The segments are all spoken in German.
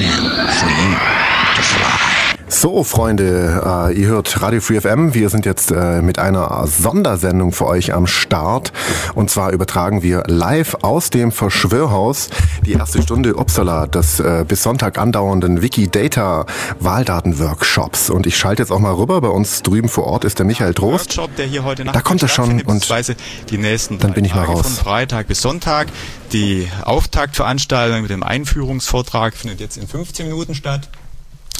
for you. So, Freunde, äh, ihr hört Radio Free FM. Wir sind jetzt äh, mit einer Sondersendung für euch am Start. Und zwar übertragen wir live aus dem Verschwörhaus die erste Stunde Uppsala des äh, bis Sonntag andauernden Wikidata Wahldatenworkshops. Und ich schalte jetzt auch mal rüber. Bei uns drüben vor Ort ist der Michael Trost. Workshop, der hier heute Nacht Da kommt er schon und die nächsten dann bin ich mal Tage raus. Von Freitag bis Sonntag. Die Auftaktveranstaltung mit dem Einführungsvortrag findet jetzt in 15 Minuten statt.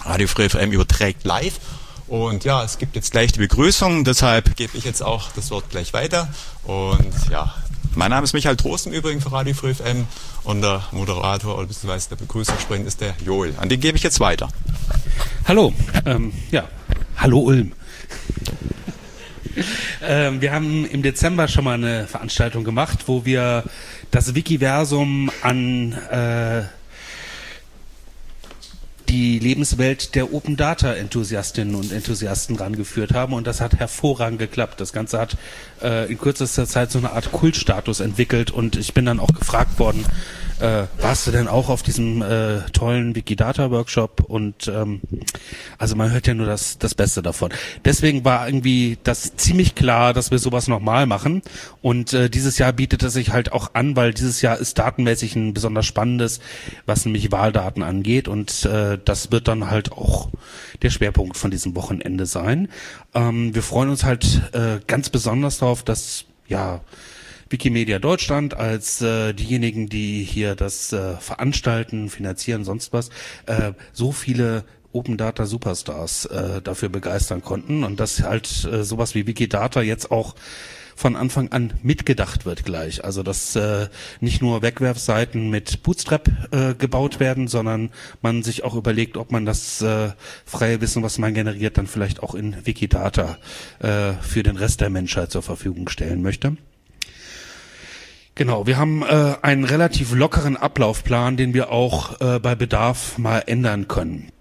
Radio Free FM überträgt live. Und ja, es gibt jetzt gleich die Begrüßung, deshalb gebe ich jetzt auch das Wort gleich weiter. Und ja, mein Name ist Michael Trost im Übrigen für Radio Free FM und der Moderator oder beziehungsweise der Begrüßungssprint ist der Joel. An den gebe ich jetzt weiter. Hallo, ähm, ja, hallo Ulm. ähm, wir haben im Dezember schon mal eine Veranstaltung gemacht, wo wir das Wikiversum an äh, die Lebenswelt der Open Data Enthusiastinnen und Enthusiasten rangeführt haben und das hat hervorragend geklappt. Das Ganze hat äh, in kürzester Zeit so eine Art Kultstatus entwickelt und ich bin dann auch gefragt worden, äh, warst du denn auch auf diesem äh, tollen Wikidata Workshop und ähm, also man hört ja nur das, das Beste davon. Deswegen war irgendwie das ziemlich klar, dass wir sowas nochmal machen und äh, dieses Jahr bietet es sich halt auch an, weil dieses Jahr ist datenmäßig ein besonders spannendes, was nämlich Wahldaten angeht und äh, das wird dann halt auch der Schwerpunkt von diesem Wochenende sein. Ähm, wir freuen uns halt äh, ganz besonders darauf, dass ja Wikimedia Deutschland als äh, diejenigen, die hier das äh, veranstalten, finanzieren, sonst was, äh, so viele Open Data Superstars äh, dafür begeistern konnten und dass halt äh, sowas wie Wikidata jetzt auch von Anfang an mitgedacht wird gleich. Also dass äh, nicht nur Wegwerfseiten mit Bootstrap äh, gebaut werden, sondern man sich auch überlegt, ob man das äh, freie Wissen, was man generiert, dann vielleicht auch in Wikidata äh, für den Rest der Menschheit zur Verfügung stellen möchte. Genau, wir haben äh, einen relativ lockeren Ablaufplan, den wir auch äh, bei Bedarf mal ändern können.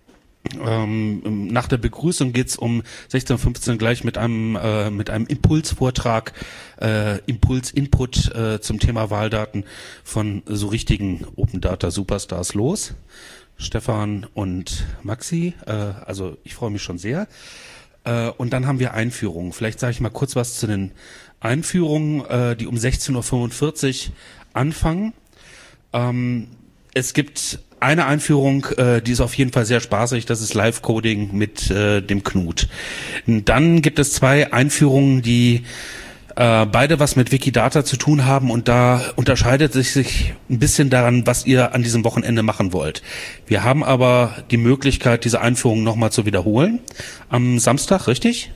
Ähm, nach der Begrüßung geht's um 16.15 Uhr gleich mit einem äh, mit einem Impulsvortrag, äh, Impuls-Input äh, zum Thema Wahldaten von so richtigen Open Data Superstars los. Stefan und Maxi, äh, also ich freue mich schon sehr. Äh, und dann haben wir Einführungen. Vielleicht sage ich mal kurz was zu den Einführungen, äh, die um 16.45 Uhr anfangen. Ähm, es gibt eine Einführung, äh, die ist auf jeden Fall sehr spaßig, das ist Live-Coding mit äh, dem Knut. Dann gibt es zwei Einführungen, die äh, beide was mit Wikidata zu tun haben und da unterscheidet sich sich ein bisschen daran, was ihr an diesem Wochenende machen wollt. Wir haben aber die Möglichkeit, diese Einführung nochmal zu wiederholen am Samstag, richtig?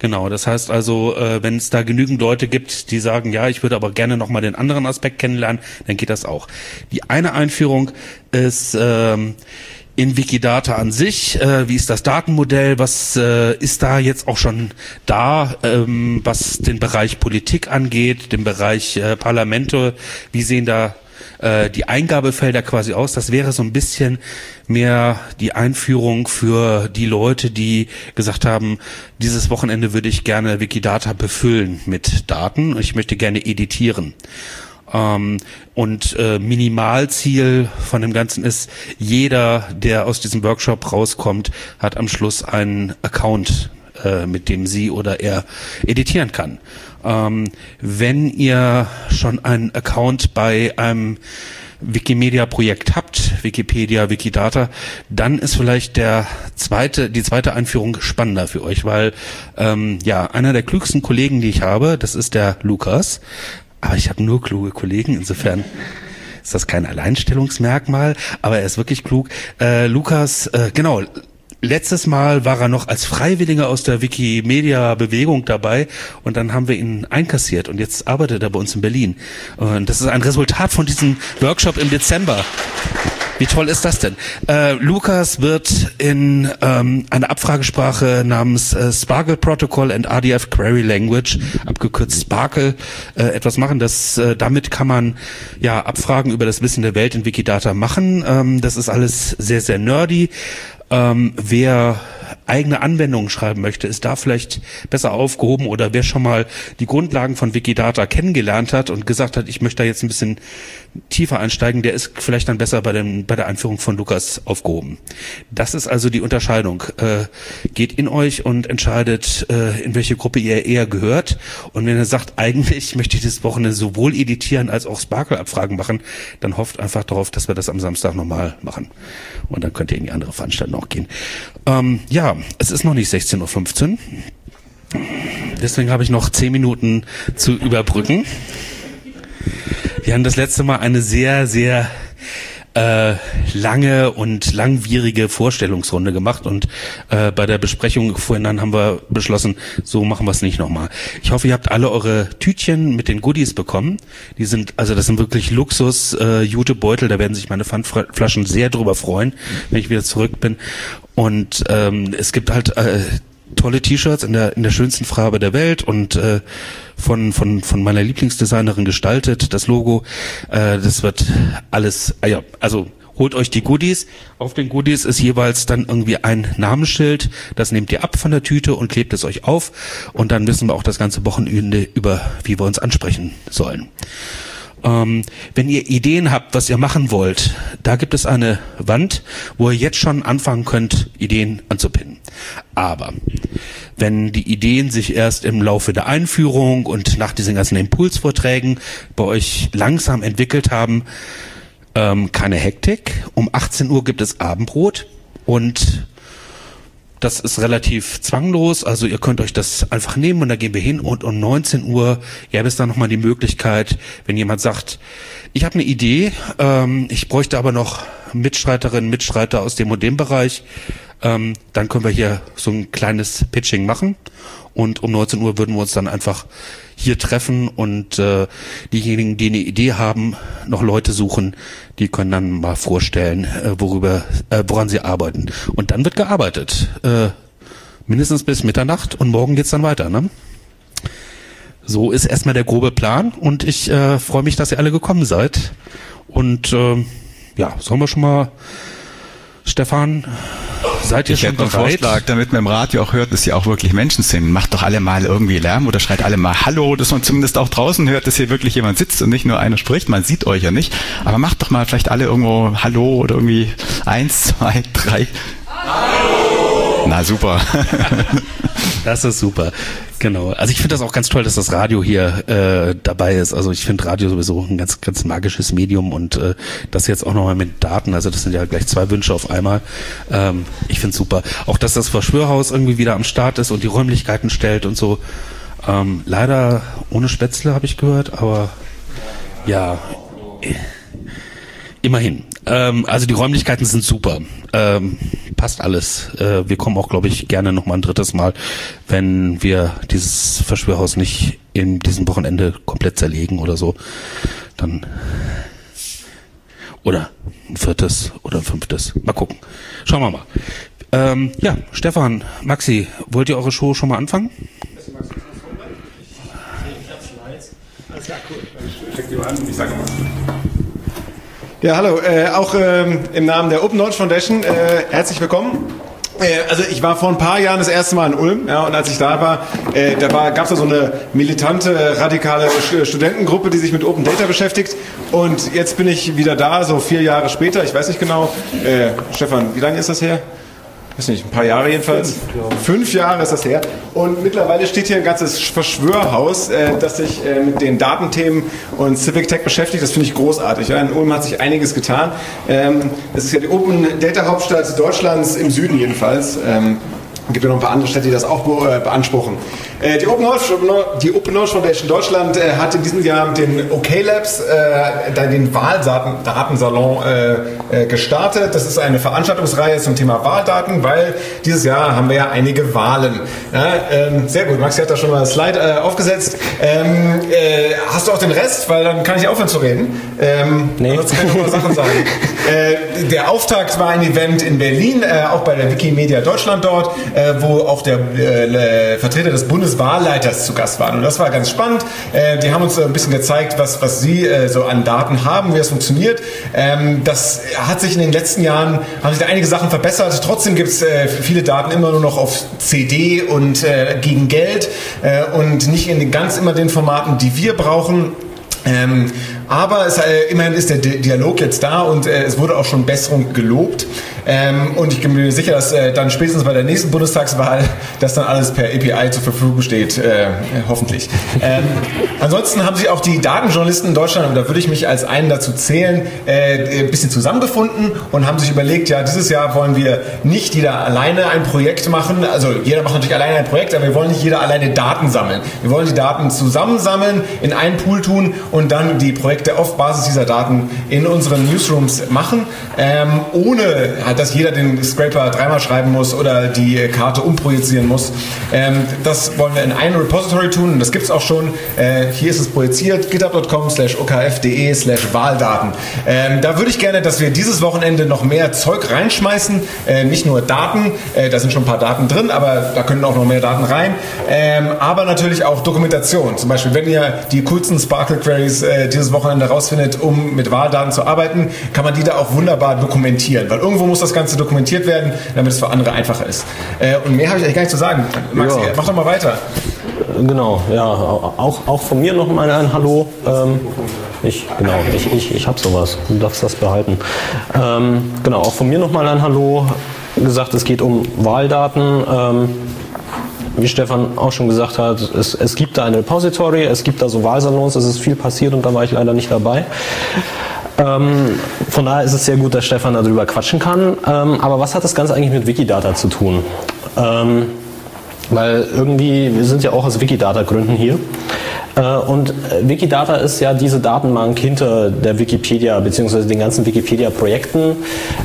Genau, das heißt also, äh, wenn es da genügend Leute gibt, die sagen, ja, ich würde aber gerne nochmal den anderen Aspekt kennenlernen, dann geht das auch. Die eine Einführung ist ähm, in Wikidata an sich, äh, wie ist das Datenmodell, was äh, ist da jetzt auch schon da, ähm, was den Bereich Politik angeht, den Bereich äh, Parlamente, wie sehen da äh, die Eingabefelder quasi aus. Das wäre so ein bisschen mehr die Einführung für die Leute, die gesagt haben, dieses Wochenende würde ich gerne Wikidata befüllen mit Daten. Ich möchte gerne editieren. Ähm, und äh, Minimalziel von dem Ganzen ist, jeder, der aus diesem Workshop rauskommt, hat am Schluss einen Account, äh, mit dem sie oder er editieren kann. Ähm, wenn ihr schon einen Account bei einem Wikimedia-Projekt habt, Wikipedia, Wikidata, dann ist vielleicht der zweite, die zweite Einführung spannender für euch, weil ähm, ja einer der klügsten Kollegen, die ich habe, das ist der Lukas. Aber ich habe nur kluge Kollegen, insofern ist das kein Alleinstellungsmerkmal, aber er ist wirklich klug. Äh, Lukas, äh, genau, letztes Mal war er noch als Freiwilliger aus der Wikimedia-Bewegung dabei und dann haben wir ihn einkassiert und jetzt arbeitet er bei uns in Berlin. Und das ist ein Resultat von diesem Workshop im Dezember. Wie toll ist das denn? Äh, Lukas wird in ähm, einer Abfragesprache namens äh, Sparkle Protocol and RDF Query Language, abgekürzt Sparkle, äh, etwas machen. Das, äh, damit kann man ja Abfragen über das Wissen der Welt in Wikidata machen. Ähm, das ist alles sehr, sehr nerdy. Ähm, wer eigene Anwendungen schreiben möchte, ist da vielleicht besser aufgehoben oder wer schon mal die Grundlagen von Wikidata kennengelernt hat und gesagt hat, ich möchte da jetzt ein bisschen tiefer einsteigen, der ist vielleicht dann besser bei, dem, bei der Einführung von Lukas aufgehoben. Das ist also die Unterscheidung. Äh, geht in euch und entscheidet, äh, in welche Gruppe ihr eher gehört. Und wenn ihr sagt, eigentlich möchte ich das Wochenende sowohl editieren als auch Sparkle-Abfragen machen, dann hofft einfach darauf, dass wir das am Samstag nochmal machen. Und dann könnt ihr in die andere Veranstaltung auch gehen. Ähm, ja, es ist noch nicht 16.15 Uhr. Deswegen habe ich noch 10 Minuten zu überbrücken. Wir haben das letzte Mal eine sehr, sehr äh, lange und langwierige Vorstellungsrunde gemacht und äh, bei der Besprechung vorhin dann haben wir beschlossen, so machen wir es nicht nochmal. Ich hoffe, ihr habt alle eure Tütchen mit den Goodies bekommen. Die sind, also das sind wirklich Luxus äh, Jute Beutel, da werden sich meine Pfandflaschen sehr drüber freuen, wenn ich wieder zurück bin. Und ähm, es gibt halt äh, tolle T-Shirts in der in der schönsten Farbe der Welt und äh, von von von meiner Lieblingsdesignerin gestaltet das Logo. Äh, das wird alles ah ja also holt euch die Goodies. Auf den Goodies ist jeweils dann irgendwie ein Namensschild. Das nehmt ihr ab von der Tüte und klebt es euch auf. Und dann wissen wir auch das ganze Wochenende über wie wir uns ansprechen sollen ähm, wenn ihr Ideen habt, was ihr machen wollt, da gibt es eine Wand, wo ihr jetzt schon anfangen könnt, Ideen anzupinnen. Aber wenn die Ideen sich erst im Laufe der Einführung und nach diesen ganzen Impulsvorträgen bei euch langsam entwickelt haben, ähm, keine Hektik. Um 18 Uhr gibt es Abendbrot und das ist relativ zwanglos, also ihr könnt euch das einfach nehmen und da gehen wir hin und um 19 Uhr gäbe es dann nochmal die Möglichkeit, wenn jemand sagt, ich habe eine Idee, ähm, ich bräuchte aber noch Mitstreiterinnen, Mitstreiter aus dem und dem Bereich, ähm, dann können wir hier so ein kleines Pitching machen. Und um 19 Uhr würden wir uns dann einfach hier treffen und äh, diejenigen, die eine Idee haben, noch Leute suchen, die können dann mal vorstellen, äh, worüber, äh, woran sie arbeiten. Und dann wird gearbeitet. Äh, mindestens bis Mitternacht und morgen geht's dann weiter. Ne? So ist erstmal der grobe Plan und ich äh, freue mich, dass ihr alle gekommen seid. Und äh, ja, sollen wir schon mal Stefan, seid ihr ich schon hätte einen bereit? Vorschlag, damit man im Radio auch hört, dass sie auch wirklich Menschen sind. Macht doch alle mal irgendwie Lärm oder schreit alle mal Hallo, dass man zumindest auch draußen hört, dass hier wirklich jemand sitzt und nicht nur einer spricht. Man sieht euch ja nicht. Aber macht doch mal vielleicht alle irgendwo Hallo oder irgendwie eins, zwei, drei. Hallo! Na super. Das ist super. Genau. Also ich finde das auch ganz toll, dass das Radio hier äh, dabei ist. Also ich finde Radio sowieso ein ganz, ganz magisches Medium und äh, das jetzt auch nochmal mit Daten. Also das sind ja gleich zwei Wünsche auf einmal. Ähm, ich finde super. Auch dass das Verschwörhaus irgendwie wieder am Start ist und die Räumlichkeiten stellt und so. Ähm, leider ohne Spätzle habe ich gehört, aber ja. Immerhin. Ähm, also die Räumlichkeiten sind super. Ähm, passt alles. Äh, wir kommen auch, glaube ich, gerne noch mal ein drittes Mal, wenn wir dieses Verschwörhaus nicht in diesem Wochenende komplett zerlegen oder so. Dann oder ein viertes oder ein fünftes. Mal gucken. Schauen wir mal. Ähm, ja, Stefan, Maxi, wollt ihr eure Show schon mal anfangen? Ja, hallo. Äh, auch ähm, im Namen der Open Knowledge Foundation äh, herzlich willkommen. Äh, also ich war vor ein paar Jahren das erste Mal in Ulm, ja, und als ich da war, äh, da war, gab es da so eine militante, radikale Sch- Studentengruppe, die sich mit Open Data beschäftigt. Und jetzt bin ich wieder da, so vier Jahre später. Ich weiß nicht genau. Äh, Stefan, wie lange ist das her? Weiß nicht, ein paar Jahre jedenfalls. Fünf Jahre ist das her. Und mittlerweile steht hier ein ganzes Verschwörhaus, äh, das sich äh, mit den Datenthemen und Civic Tech beschäftigt. Das finde ich großartig. Ja. In Ulm hat sich einiges getan. Ähm, es ist ja die Open Data Hauptstadt Deutschlands, im Süden jedenfalls. Ähm, es gibt ja noch ein paar andere Städte, die das auch äh, beanspruchen. Äh, die, Open Knowledge, die Open Knowledge Foundation Deutschland äh, hat in diesem Jahr mit den OK Labs äh, den Wahldatensalon äh, äh, gestartet. Das ist eine Veranstaltungsreihe zum Thema Wahldaten, weil dieses Jahr haben wir ja einige Wahlen. Ja, ähm, sehr gut, Maxi hat da schon mal ein Slide äh, aufgesetzt. Ähm, äh, hast du auch den Rest? Weil dann kann ich aufhören zu reden. Ähm, nee. Sonst kann ich mal Sachen sagen. der Auftakt war ein Event in Berlin, auch bei der Wikimedia Deutschland dort. Wo auch der Vertreter des Bundeswahlleiters zu Gast waren. Und das war ganz spannend. Äh, die haben uns ein bisschen gezeigt, was, was sie äh, so an Daten haben, wie das funktioniert. Ähm, das hat sich in den letzten Jahren, haben sich da einige Sachen verbessert. Trotzdem gibt es äh, viele Daten immer nur noch auf CD und äh, gegen Geld äh, und nicht in den, ganz immer den Formaten, die wir brauchen. Ähm, aber es, äh, immerhin ist der Dialog jetzt da und äh, es wurde auch schon Besserung gelobt. Ähm, und ich bin mir sicher, dass äh, dann spätestens bei der nächsten Bundestagswahl das dann alles per API zur Verfügung steht, äh, hoffentlich. Ähm, ansonsten haben sich auch die Datenjournalisten in Deutschland, und da würde ich mich als einen dazu zählen, äh, ein bisschen zusammengefunden und haben sich überlegt, ja, dieses Jahr wollen wir nicht jeder alleine ein Projekt machen, also jeder macht natürlich alleine ein Projekt, aber wir wollen nicht jeder alleine Daten sammeln. Wir wollen die Daten zusammensammeln, in einen Pool tun und dann die Projekte auf Basis dieser Daten in unseren Newsrooms machen, ähm, ohne halt, dass jeder den Scraper dreimal schreiben muss oder die Karte umprojizieren muss. Ähm, das wollen wir in einem Repository tun und das gibt es auch schon. Äh, hier ist es projiziert, github.com slash okf.de slash Wahldaten. Ähm, da würde ich gerne, dass wir dieses Wochenende noch mehr Zeug reinschmeißen, äh, nicht nur Daten, äh, da sind schon ein paar Daten drin, aber da können auch noch mehr Daten rein, ähm, aber natürlich auch Dokumentation. Zum Beispiel, wenn ihr die coolsten Sparkle Queries äh, dieses Wochenende rausfindet, um mit Wahldaten zu arbeiten, kann man die da auch wunderbar dokumentieren, weil irgendwo muss das Ganze dokumentiert werden, damit es für andere einfacher ist. Äh, und mehr habe ich eigentlich gar nicht zu sagen. Max, ja. mach doch mal weiter. Genau, ja, auch, auch von mir noch mal ein Hallo. Ähm, ich, genau, ich, ich, ich habe sowas, du darfst das behalten. Ähm, genau, auch von mir noch mal ein Hallo. Gesagt, es geht um Wahldaten. Ähm, wie Stefan auch schon gesagt hat, es, es gibt da ein Repository, es gibt da so Wahlsalons, es ist viel passiert und da war ich leider nicht dabei. Ähm, von daher ist es sehr gut, dass Stefan darüber quatschen kann. Ähm, aber was hat das Ganze eigentlich mit Wikidata zu tun? Ähm, weil irgendwie, wir sind ja auch aus Wikidata-Gründen hier. Äh, und Wikidata ist ja diese Datenbank hinter der Wikipedia bzw. den ganzen Wikipedia-Projekten,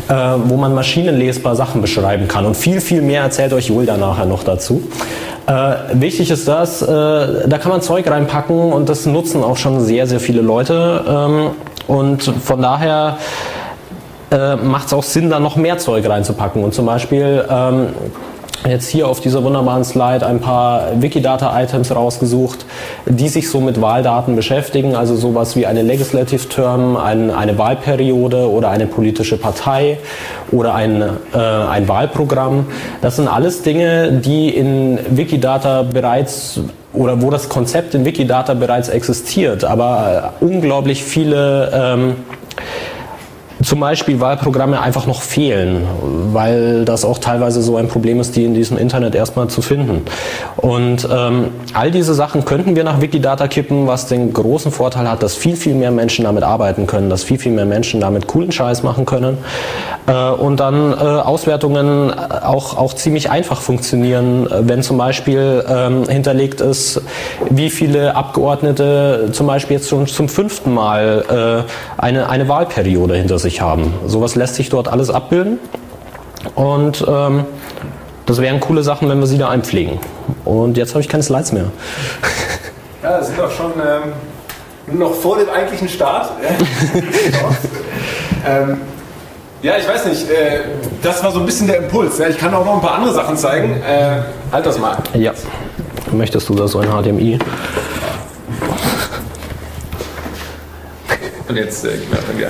äh, wo man maschinenlesbar Sachen beschreiben kann. Und viel, viel mehr erzählt euch Julda nachher noch dazu. Äh, wichtig ist das, äh, da kann man Zeug reinpacken und das nutzen auch schon sehr, sehr viele Leute. Und von daher äh, macht es auch Sinn, da noch mehr Zeug reinzupacken. Und zum Beispiel ähm, jetzt hier auf dieser wunderbaren Slide ein paar Wikidata-Items rausgesucht, die sich so mit Wahldaten beschäftigen, also sowas wie eine Legislative Term, ein, eine Wahlperiode oder eine politische Partei oder ein, äh, ein Wahlprogramm. Das sind alles Dinge, die in Wikidata bereits oder wo das Konzept in Wikidata bereits existiert, aber äh, unglaublich viele ähm, zum Beispiel Wahlprogramme einfach noch fehlen, weil das auch teilweise so ein Problem ist, die in diesem Internet erstmal zu finden. Und ähm, all diese Sachen könnten wir nach Wikidata kippen, was den großen Vorteil hat, dass viel, viel mehr Menschen damit arbeiten können, dass viel, viel mehr Menschen damit coolen Scheiß machen können äh, und dann äh, Auswertungen auch, auch ziemlich einfach funktionieren, wenn zum Beispiel ähm, hinterlegt ist, wie viele Abgeordnete zum Beispiel jetzt schon zum fünften Mal äh, eine, eine Wahlperiode hinter sich sich haben. Sowas lässt sich dort alles abbilden und ähm, das wären coole Sachen, wenn wir sie da einpflegen. Und jetzt habe ich keine Slides mehr. Ja, das sind doch schon ähm, noch vor dem eigentlichen Start. ähm, ja, ich weiß nicht. Äh, das war so ein bisschen der Impuls. Ja. Ich kann auch noch ein paar andere Sachen zeigen. Äh, halt das mal. Ja. Möchtest du da so ein HDMI? Und jetzt äh, gehen wir dann wieder.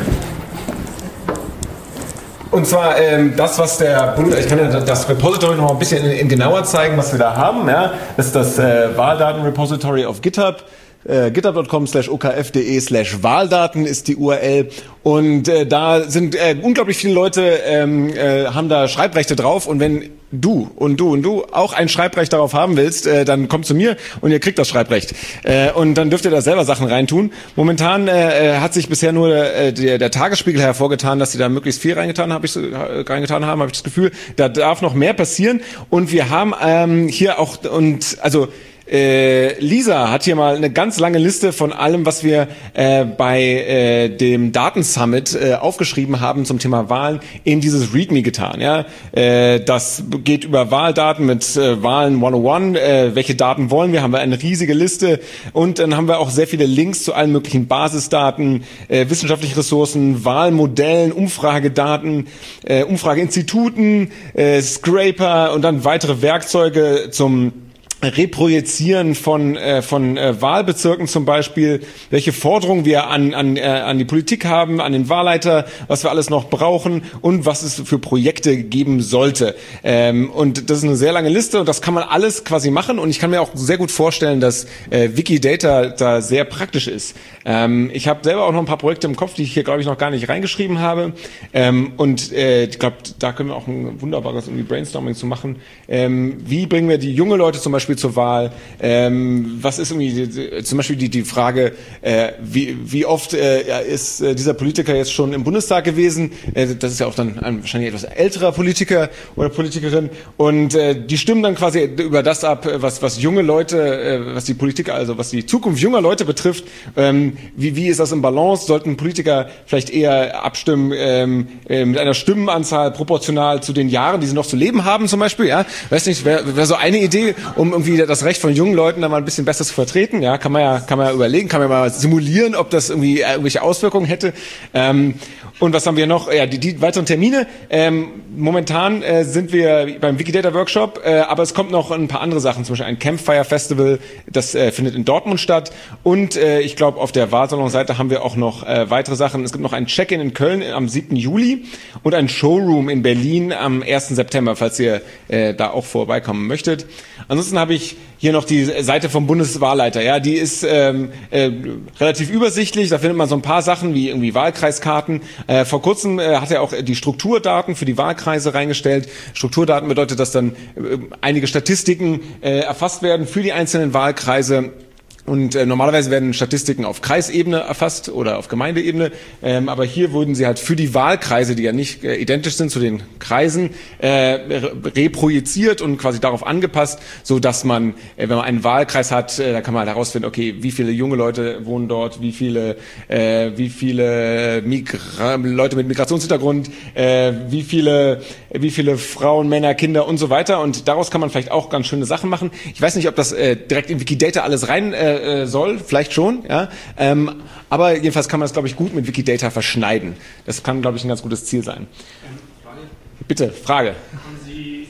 Und zwar ähm, das, was der Bund, ich kann ja das Repository noch ein bisschen in, in genauer zeigen, was wir da haben. Ja? Das ist das äh, Wahldatenrepository auf GitHub. Äh, github.com slash okf.de slash Wahldaten ist die URL und äh, da sind äh, unglaublich viele Leute ähm, äh, haben da Schreibrechte drauf und wenn du und du und du auch ein Schreibrecht darauf haben willst, äh, dann kommt zu mir und ihr kriegt das Schreibrecht. Äh, und dann dürft ihr da selber Sachen reintun. Momentan äh, äh hat sich bisher nur äh, der, der Tagesspiegel hervorgetan, dass sie da möglichst viel reingetan, hab ich, reingetan haben, habe ich das Gefühl, da darf noch mehr passieren. Und wir haben ähm, hier auch, und also Äh, Lisa hat hier mal eine ganz lange Liste von allem, was wir äh, bei äh, dem Datensummit äh, aufgeschrieben haben zum Thema Wahlen in dieses README getan. Ja, äh, das geht über Wahldaten mit äh, Wahlen 101. Äh, welche Daten wollen wir? Haben wir eine riesige Liste und dann haben wir auch sehr viele Links zu allen möglichen Basisdaten, äh, wissenschaftliche Ressourcen, Wahlmodellen, Umfragedaten, äh, Umfrageinstituten, äh, Scraper und dann weitere Werkzeuge zum Reprojizieren von, äh, von äh, Wahlbezirken zum Beispiel, welche Forderungen wir an, an, äh, an die Politik haben, an den Wahlleiter, was wir alles noch brauchen und was es für Projekte geben sollte. Ähm, und das ist eine sehr lange Liste und das kann man alles quasi machen und ich kann mir auch sehr gut vorstellen, dass äh, Wikidata da sehr praktisch ist. Ähm, ich habe selber auch noch ein paar Projekte im Kopf, die ich hier, glaube ich, noch gar nicht reingeschrieben habe ähm, und äh, ich glaube, da können wir auch ein wunderbares irgendwie Brainstorming zu machen. Ähm, wie bringen wir die junge Leute zum Beispiel zur Wahl? Ähm, was ist irgendwie die, zum Beispiel die, die Frage, äh, wie, wie oft äh, ist äh, dieser Politiker jetzt schon im Bundestag gewesen? Äh, das ist ja auch dann ein wahrscheinlich etwas älterer Politiker oder Politikerin. Und äh, die stimmen dann quasi über das ab, was, was junge Leute, äh, was die Politik, also was die Zukunft junger Leute betrifft. Ähm, wie, wie ist das im Balance? Sollten Politiker vielleicht eher abstimmen ähm, äh, mit einer Stimmenanzahl proportional zu den Jahren, die sie noch zu leben haben zum Beispiel? Ja, weiß nicht, wäre wär so eine Idee, um irgendwie das Recht von jungen Leuten da mal ein bisschen besser zu vertreten. Ja, kann man ja, kann man ja überlegen, kann man ja mal simulieren, ob das irgendwie äh, irgendwelche Auswirkungen hätte. Ähm, und was haben wir noch? Ja, die, die weiteren Termine. Ähm, momentan äh, sind wir beim Wikidata Workshop, äh, aber es kommt noch ein paar andere Sachen, zum Beispiel ein Campfire Festival, das äh, findet in Dortmund statt. Und äh, ich glaube, auf der Wahlsalon-Seite haben wir auch noch äh, weitere Sachen. Es gibt noch ein Check-in in Köln am 7. Juli und ein Showroom in Berlin am 1. September, falls ihr äh, da auch vorbeikommen möchtet. Ansonsten habe ich hier noch die Seite vom Bundeswahlleiter. Ja, die ist ähm, äh, relativ übersichtlich. Da findet man so ein paar Sachen wie irgendwie Wahlkreiskarten. Äh, vor kurzem äh, hat er auch die Strukturdaten für die Wahlkreise reingestellt. Strukturdaten bedeutet, dass dann äh, einige Statistiken äh, erfasst werden für die einzelnen Wahlkreise. Und äh, normalerweise werden Statistiken auf Kreisebene erfasst oder auf Gemeindeebene, ähm, aber hier wurden sie halt für die Wahlkreise, die ja nicht äh, identisch sind zu den Kreisen, äh, reprojiziert und quasi darauf angepasst, so dass man, äh, wenn man einen Wahlkreis hat, äh, da kann man halt herausfinden, okay, wie viele junge Leute wohnen dort, wie viele, äh, wie viele Migra Leute mit Migrationshintergrund, äh, wie viele, wie viele Frauen, Männer, Kinder und so weiter. Und daraus kann man vielleicht auch ganz schöne Sachen machen. Ich weiß nicht, ob das äh, direkt in Wikidata alles rein äh, äh, soll, vielleicht schon, ja. Ähm, aber jedenfalls kann man das, glaube ich, gut mit Wikidata verschneiden. Das kann, glaube ich, ein ganz gutes Ziel sein. Ähm, Frage? Bitte, Frage. Haben Sie,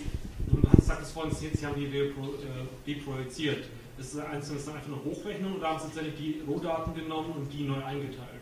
du das vorhin, Sie haben die deprojiziert. Ist das einfach eine Hochrechnung oder haben Sie tatsächlich die Rohdaten genommen und die neu eingeteilt?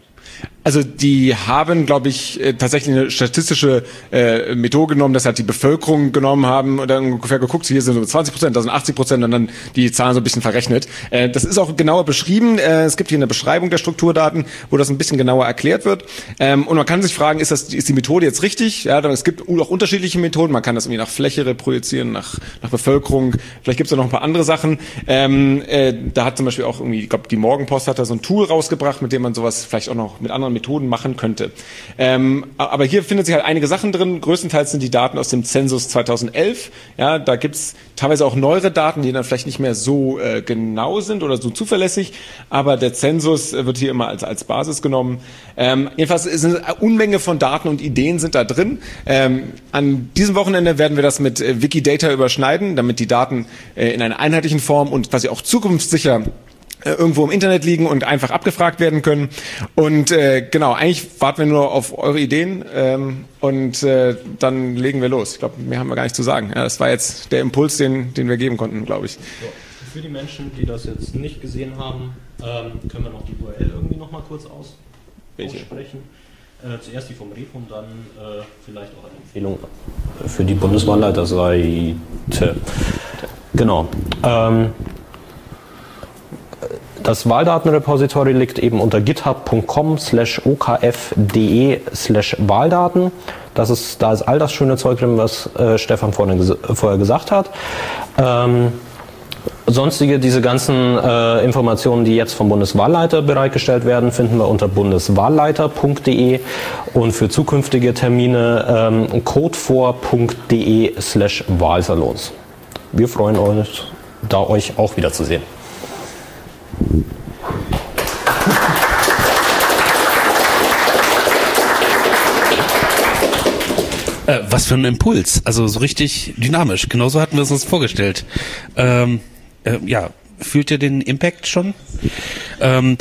Also die haben, glaube ich, äh, tatsächlich eine statistische äh, Methode genommen, dass halt die Bevölkerung genommen haben und dann ungefähr geguckt, hier sind so 20 Prozent, da sind 80 Prozent und dann die Zahlen so ein bisschen verrechnet. Äh, das ist auch genauer beschrieben. Äh, es gibt hier eine Beschreibung der Strukturdaten, wo das ein bisschen genauer erklärt wird. Ähm, und man kann sich fragen, ist, das, ist die Methode jetzt richtig? Ja, es gibt auch unterschiedliche Methoden. Man kann das irgendwie nach Fläche reprojizieren, nach, nach Bevölkerung. Vielleicht gibt es noch ein paar andere Sachen. Ähm, äh, da hat zum Beispiel auch irgendwie, ich glaube, die Morgenpost hat da so ein Tool rausgebracht, mit dem man sowas vielleicht auch noch mit anderen Methoden machen könnte. Ähm, aber hier findet sich halt einige Sachen drin. Größtenteils sind die Daten aus dem Zensus 2011. Ja, da gibt's teilweise auch neuere Daten, die dann vielleicht nicht mehr so äh, genau sind oder so zuverlässig. Aber der Zensus wird hier immer als, als Basis genommen. Ähm, jedenfalls ist eine Unmenge von Daten und Ideen sind da drin. Ähm, an diesem Wochenende werden wir das mit äh, Wikidata überschneiden, damit die Daten äh, in einer einheitlichen Form und quasi auch zukunftssicher äh, irgendwo im Internet liegen und einfach abgefragt werden können. Und äh, genau, eigentlich warten wir nur auf eure Ideen ähm, und äh, dann legen wir los. Ich glaube, mehr haben wir gar nicht zu sagen. Ja, das war jetzt der Impuls, den, den wir geben konnten, glaube ich. Für die Menschen, die das jetzt nicht gesehen haben, ähm, können wir noch die URL irgendwie noch mal kurz aus Welche? aussprechen. Äh, zuerst die vom Repo und dann äh, vielleicht auch eine Empfehlung für die Bundeswahlleiterseite. Genau. Ähm, das Wahldatenrepository liegt eben unter github.com slash okf.de slash Wahldaten. Das ist, da ist all das schöne Zeug drin, was äh, Stefan vorhin, vorher gesagt hat. Ähm, sonstige, diese ganzen äh, Informationen, die jetzt vom Bundeswahlleiter bereitgestellt werden, finden wir unter bundeswahlleiter.de und für zukünftige Termine ähm, codevor.de slash Wahlsalons. Wir freuen uns, da euch auch wiederzusehen. Äh, was für ein Impuls. Also so richtig dynamisch. Genauso hatten wir es uns vorgestellt. Ähm, äh, ja, fühlt ihr den Impact schon? Ähm,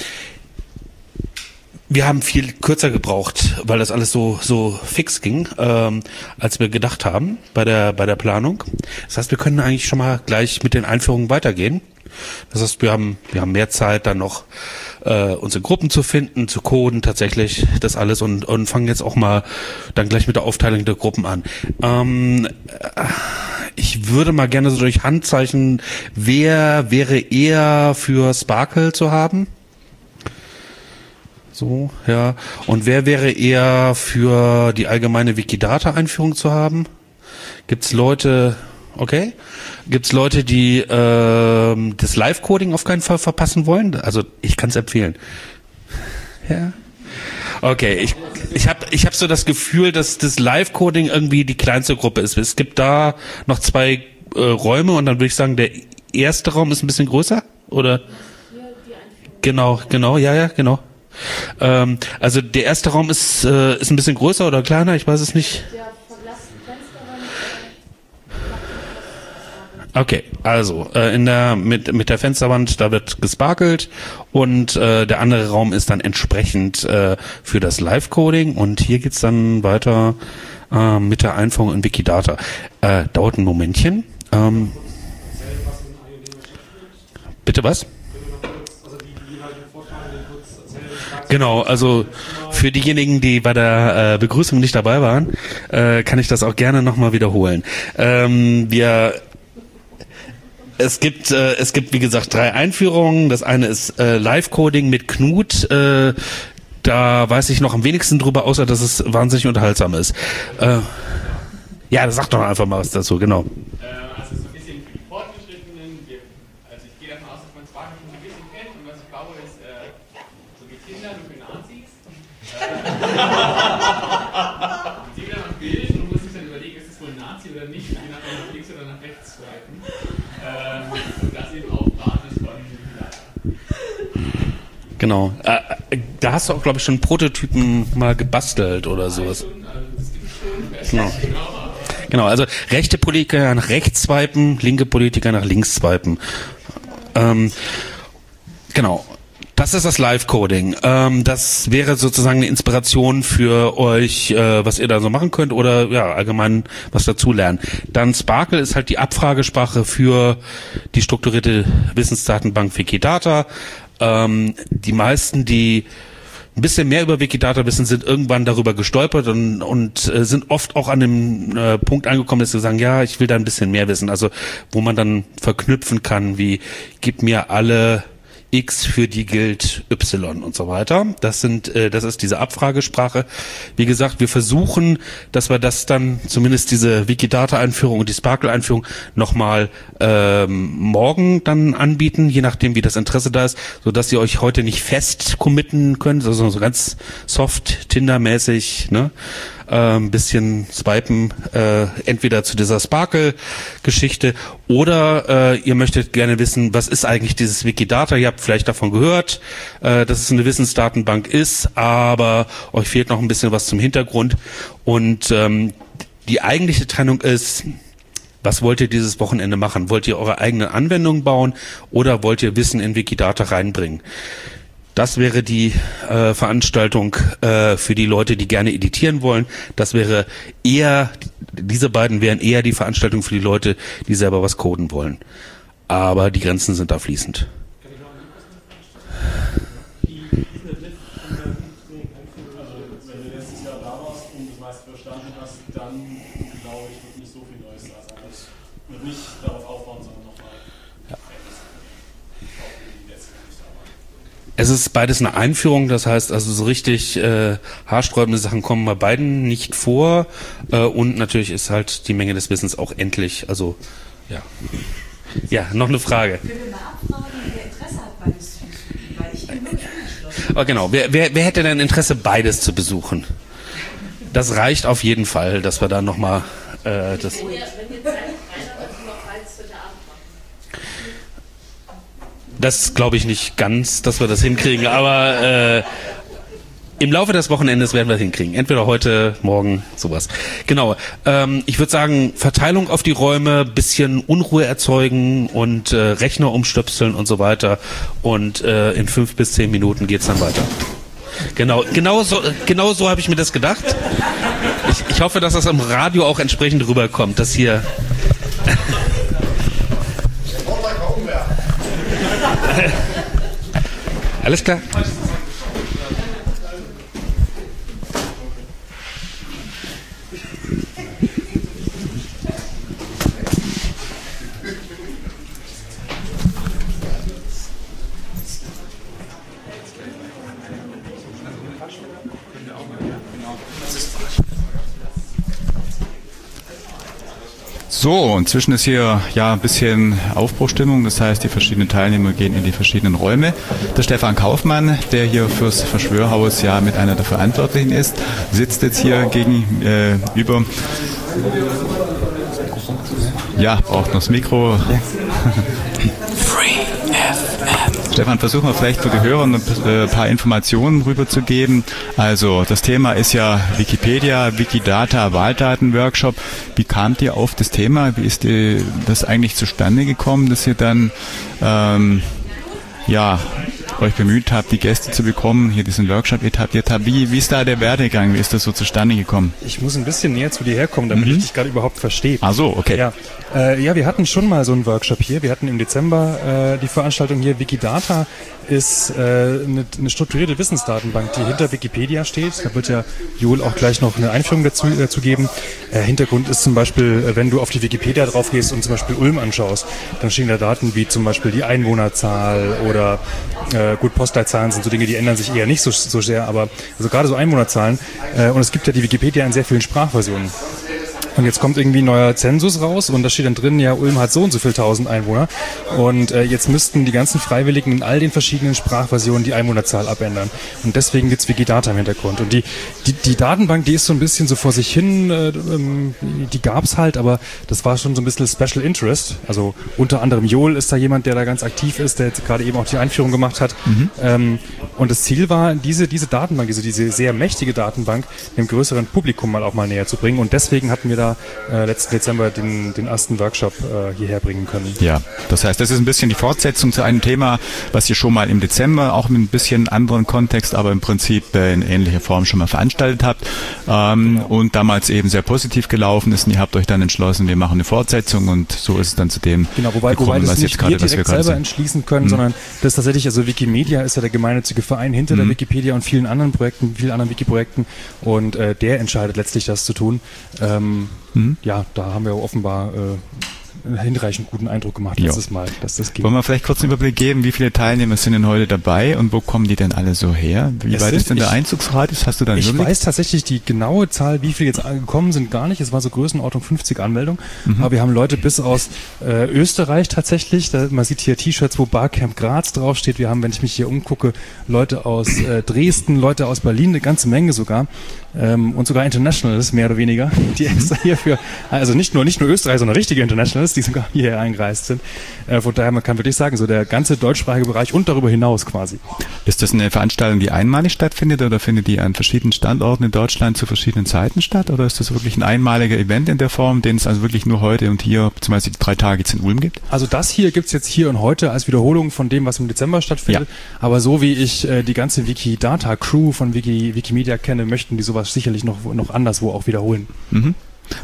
wir haben viel kürzer gebraucht, weil das alles so so fix ging, ähm, als wir gedacht haben bei der bei der Planung. Das heißt, wir können eigentlich schon mal gleich mit den Einführungen weitergehen. Das heißt, wir haben wir haben mehr Zeit, dann noch äh, unsere Gruppen zu finden, zu coden, tatsächlich das alles und und fangen jetzt auch mal dann gleich mit der Aufteilung der Gruppen an. Ähm, äh, ich würde mal gerne so durch Handzeichen, wer wäre eher für Sparkle zu haben? So, ja. Und wer wäre eher für die allgemeine Wikidata-Einführung zu haben? Gibt's Leute, okay? Gibt's Leute, die ähm, das Live-Coding auf keinen Fall verpassen wollen? Also ich kann es empfehlen. Ja. Okay, ich, ich habe ich hab so das Gefühl, dass das Live-Coding irgendwie die kleinste Gruppe ist. Es gibt da noch zwei äh, Räume und dann würde ich sagen, der erste Raum ist ein bisschen größer, oder? Genau, genau, ja, ja, genau. Ähm, also der erste Raum ist, äh, ist ein bisschen größer oder kleiner, ich weiß es nicht. Okay, also äh, in der mit mit der Fensterwand da wird gesparkelt und äh, der andere Raum ist dann entsprechend äh, für das Live-Coding und hier geht's dann weiter äh, mit der Einführung in Wikidata. Äh, dauert ein Momentchen. Ähm, bitte was? Genau, also für diejenigen, die bei der äh, Begrüßung nicht dabei waren, äh, kann ich das auch gerne nochmal wiederholen. Ähm, wir es gibt, äh, es gibt wie gesagt drei Einführungen. Das eine ist äh, Live-Coding mit Knut. Äh, da weiß ich noch am wenigsten drüber, außer dass es wahnsinnig unterhaltsam ist. Äh, ja, sag doch einfach mal was dazu, genau. Äh, also so ein bisschen für die Fortgeschrittenen. Wir, also ich gehe davon aus, dass man Spark schon ein bisschen kennt und was ich baue ist äh, so wie Tinder nur für Nazis. Äh, und sieht dann ein Bild und muss sich dann überlegen, ist es wohl ein Nazi oder nicht, je nachdem nach links oder nach rechts swipen. Ähm, und das eben auf Basis von Wikidata. Genau. Äh, da hast du auch, glaube ich, schon Prototypen mal gebastelt oder sowas. Genau. Genau, also rechte Politiker nach rechts swipen, linke Politiker nach links swipen. Ähm, genau. Das ist das Live-Coding. Ähm, das wäre sozusagen eine Inspiration für euch, äh, was ihr da so machen könnt oder ja, allgemein was dazulernen. Dann Sparkle ist halt die Abfragesprache für die strukturierte Wissensdatenbank Wikidata. Ähm, die meisten, die ein bisschen mehr über Wikidata wissen, sind irgendwann darüber gestolpert und, und äh, sind oft auch an dem äh, Punkt angekommen, dass sie sagen, ja, ich will da ein bisschen mehr wissen. Also wo man dann verknüpfen kann, wie gib mir alle X für die gilt Y und so weiter. Das sind, äh, das ist diese Abfragesprache. Wie gesagt, wir versuchen, dass wir das dann zumindest diese Wikidata-Einführung und die Sparkle-Einführung nochmal ähm, morgen dann anbieten, je nachdem, wie das Interesse da ist, so dass ihr euch heute nicht fest committen könnt, also so ganz soft Tinder-mäßig, ne? Äh, ein bisschen swipen, äh, entweder zu dieser Sparkle-Geschichte oder äh, ihr möchtet gerne wissen, was ist eigentlich dieses Wikidata? Ihr habt vielleicht davon gehört, äh, dass es eine Wissensdatenbank ist, aber euch fehlt noch ein bisschen was zum Hintergrund. Und ähm, die eigentliche Trennung ist, was wollt ihr dieses Wochenende machen? Wollt ihr eure eigenen Anwendungen bauen oder wollt ihr Wissen in Wikidata reinbringen? Das wäre die äh, Veranstaltung äh, für die Leute, die gerne editieren wollen. Das wäre eher, diese beiden wären eher die Veranstaltung für die Leute, die selber was coden wollen. Aber die Grenzen sind da fließend. wenn du letztes Jahr da warst und das meiste verstanden hast, dann glaube ich, wird nicht so viel Neues da sein. Das wird nicht darauf aufbauen, sondern nochmal ja. die letzten Jahr nicht da waren. Es ist beides eine Einführung, das heißt also so richtig äh, haarsträubende Sachen kommen bei beiden nicht vor äh, und natürlich ist halt die Menge des Wissens auch endlich. Also ja, ja, noch eine Frage. Können wir mal abfragen, wer Interesse hat, beides zu besuchen? Weil ich. Oh, genau. Wer, wer, wer hätte denn Interesse, beides zu besuchen? Das reicht auf jeden Fall, dass wir da nochmal äh, das. Das glaube ich nicht ganz, dass wir das hinkriegen, aber äh, im Laufe des Wochenendes werden wir es hinkriegen. Entweder heute, morgen, sowas. Genau. Ähm, ich würde sagen, Verteilung auf die Räume, bisschen Unruhe erzeugen und äh, Rechner umstöpseln und so weiter. Und äh, in fünf bis zehn Minuten geht's dann weiter. Genau, genau so, genau so habe ich mir das gedacht. Ich, ich hoffe, dass das im Radio auch entsprechend rüberkommt, dass hier. Alles klar. So, inzwischen ist hier ja ein bisschen Aufbruchstimmung. Das heißt, die verschiedenen Teilnehmer gehen in die verschiedenen Räume. Der Stefan Kaufmann, der hier fürs Verschwörhaus ja mit einer der Verantwortlichen ist, sitzt jetzt hier gegenüber. Ja, braucht noch das Mikro. Stefan, versuchen wir vielleicht für die Hörer ein äh, paar Informationen rüberzugeben. Also das Thema ist ja Wikipedia, Wikidata, Wahldatenworkshop. Wie kamt ihr auf das Thema? Wie ist das eigentlich zustande gekommen, dass ihr dann ähm, ja euch bemüht habt, die Gäste zu bekommen, hier diesen Workshop etabliert habt. Wie, wie ist da der Werdegang? Wie ist das so zustande gekommen? Ich muss ein bisschen näher zu dir herkommen, damit Mhm. ich dich gerade überhaupt verstehe. Ah so, okay. Ja. Äh, ja, wir hatten schon mal so einen Workshop hier. Wir hatten im Dezember äh, die Veranstaltung hier. Wikidata ist äh, eine, eine strukturierte Wissensdatenbank, die hinter Wikipedia steht. Da wird ja Joel auch gleich noch eine Einführung dazu, dazu geben. Äh, Hintergrund ist zum Beispiel, äh, wenn du auf die Wikipedia drauf gehst und zum Beispiel Ulm anschaust, dann stehen da Daten wie zum Beispiel die Einwohnerzahl oder äh, gut, Postleitzahlen sind so Dinge, die ändern sich eher nicht so, so sehr, aber also gerade so Einwohnerzahlen. Äh, und es gibt ja die Wikipedia in sehr vielen Sprachversionen. Und jetzt kommt irgendwie ein neuer Zensus raus und da steht dann drin, ja, Ulm hat so und so viel tausend Einwohner. Und äh, jetzt müssten die ganzen Freiwilligen in all den verschiedenen Sprachversionen die Einwohnerzahl abändern. Und deswegen gibt's Wikidata im Hintergrund. Und die, die, die Datenbank, die ist so ein bisschen so vor sich hin, äh, ähm, die gab's halt, aber das war schon so ein bisschen Special Interest. Also unter anderem Joel ist da jemand, der da ganz aktiv ist, der jetzt gerade eben auch die Einführung gemacht hat. Ähm, und das Ziel war, diese, diese Datenbank, diese, diese sehr mächtige Datenbank dem größeren Publikum mal auch mal näher zu bringen. Und deswegen hatten wir da äh, letzten Dezember den, den ersten Workshop äh, hierher bringen können. Ja, das heißt, das ist ein bisschen die Fortsetzung zu einem Thema, was ihr schon mal im Dezember, auch mit ein bisschen anderen Kontext, aber im Prinzip äh, in ähnlicher Form schon mal veranstaltet habt ähm, und damals eben sehr positiv gelaufen ist und ihr habt euch dann entschlossen, wir machen eine Fortsetzung und so ist es dann zu dem Genau, wobei, gekommen, wobei das was nicht jetzt gerade, wir was wir gerade selber entschließen können, Mhm. sondern das tatsächlich, also Wikimedia ist ja der gemeinnützige Verein hinter der Mhm. Wikipedia und vielen anderen Projekten, vielen anderen Wiki-Projekten und äh, der entscheidet letztlich, das zu tun. Ähm, Mhm. Ja, da haben wir offenbar äh, einen hinreichend guten Eindruck gemacht Ja. letztes Mal, dass das geht. Wollen wir vielleicht kurz einen Überblick geben, wie viele Teilnehmer sind denn heute dabei und wo kommen die denn alle so her? Wie Es weit ist denn der Einzugsradius? Hast du da Ich Überblick? weiß tatsächlich die genaue Zahl, wie viele jetzt angekommen sind, gar nicht. Es war so Größenordnung 50 Anmeldungen. Mhm. Aber wir haben Leute bis aus äh, Österreich tatsächlich. Da, man sieht hier T-Shirts, wo Barcamp Graz draufsteht. Wir haben, wenn ich mich hier umgucke, Leute aus äh, Dresden, Leute aus Berlin, eine ganze Menge sogar. Ähm, und sogar Internationals, mehr oder weniger, die extra hierfür, also nicht nur, nicht nur Österreich, sondern richtige Internationals, die sogar hierher eingereist sind. Äh, von daher, man kann wirklich sagen, so der ganze deutschsprachige Bereich und darüber hinaus quasi. Ist das eine Veranstaltung, die einmalig stattfindet oder findet die an verschiedenen Standorten in Deutschland zu verschiedenen Zeiten statt? Oder ist das wirklich ein einmaliger Event in der Form, den es also wirklich nur heute und hier, beziehungsweise die drei Tage jetzt in Ulm gibt? Also das hier gibt's jetzt hier und heute als Wiederholung von dem, was im Dezember stattfindet. Aber so wie ich äh, die ganze Wikidata-Crew von Wiki, Wikimedia kenne, möchten die sowas sicherlich noch, noch anderswo auch wiederholen. Mhm.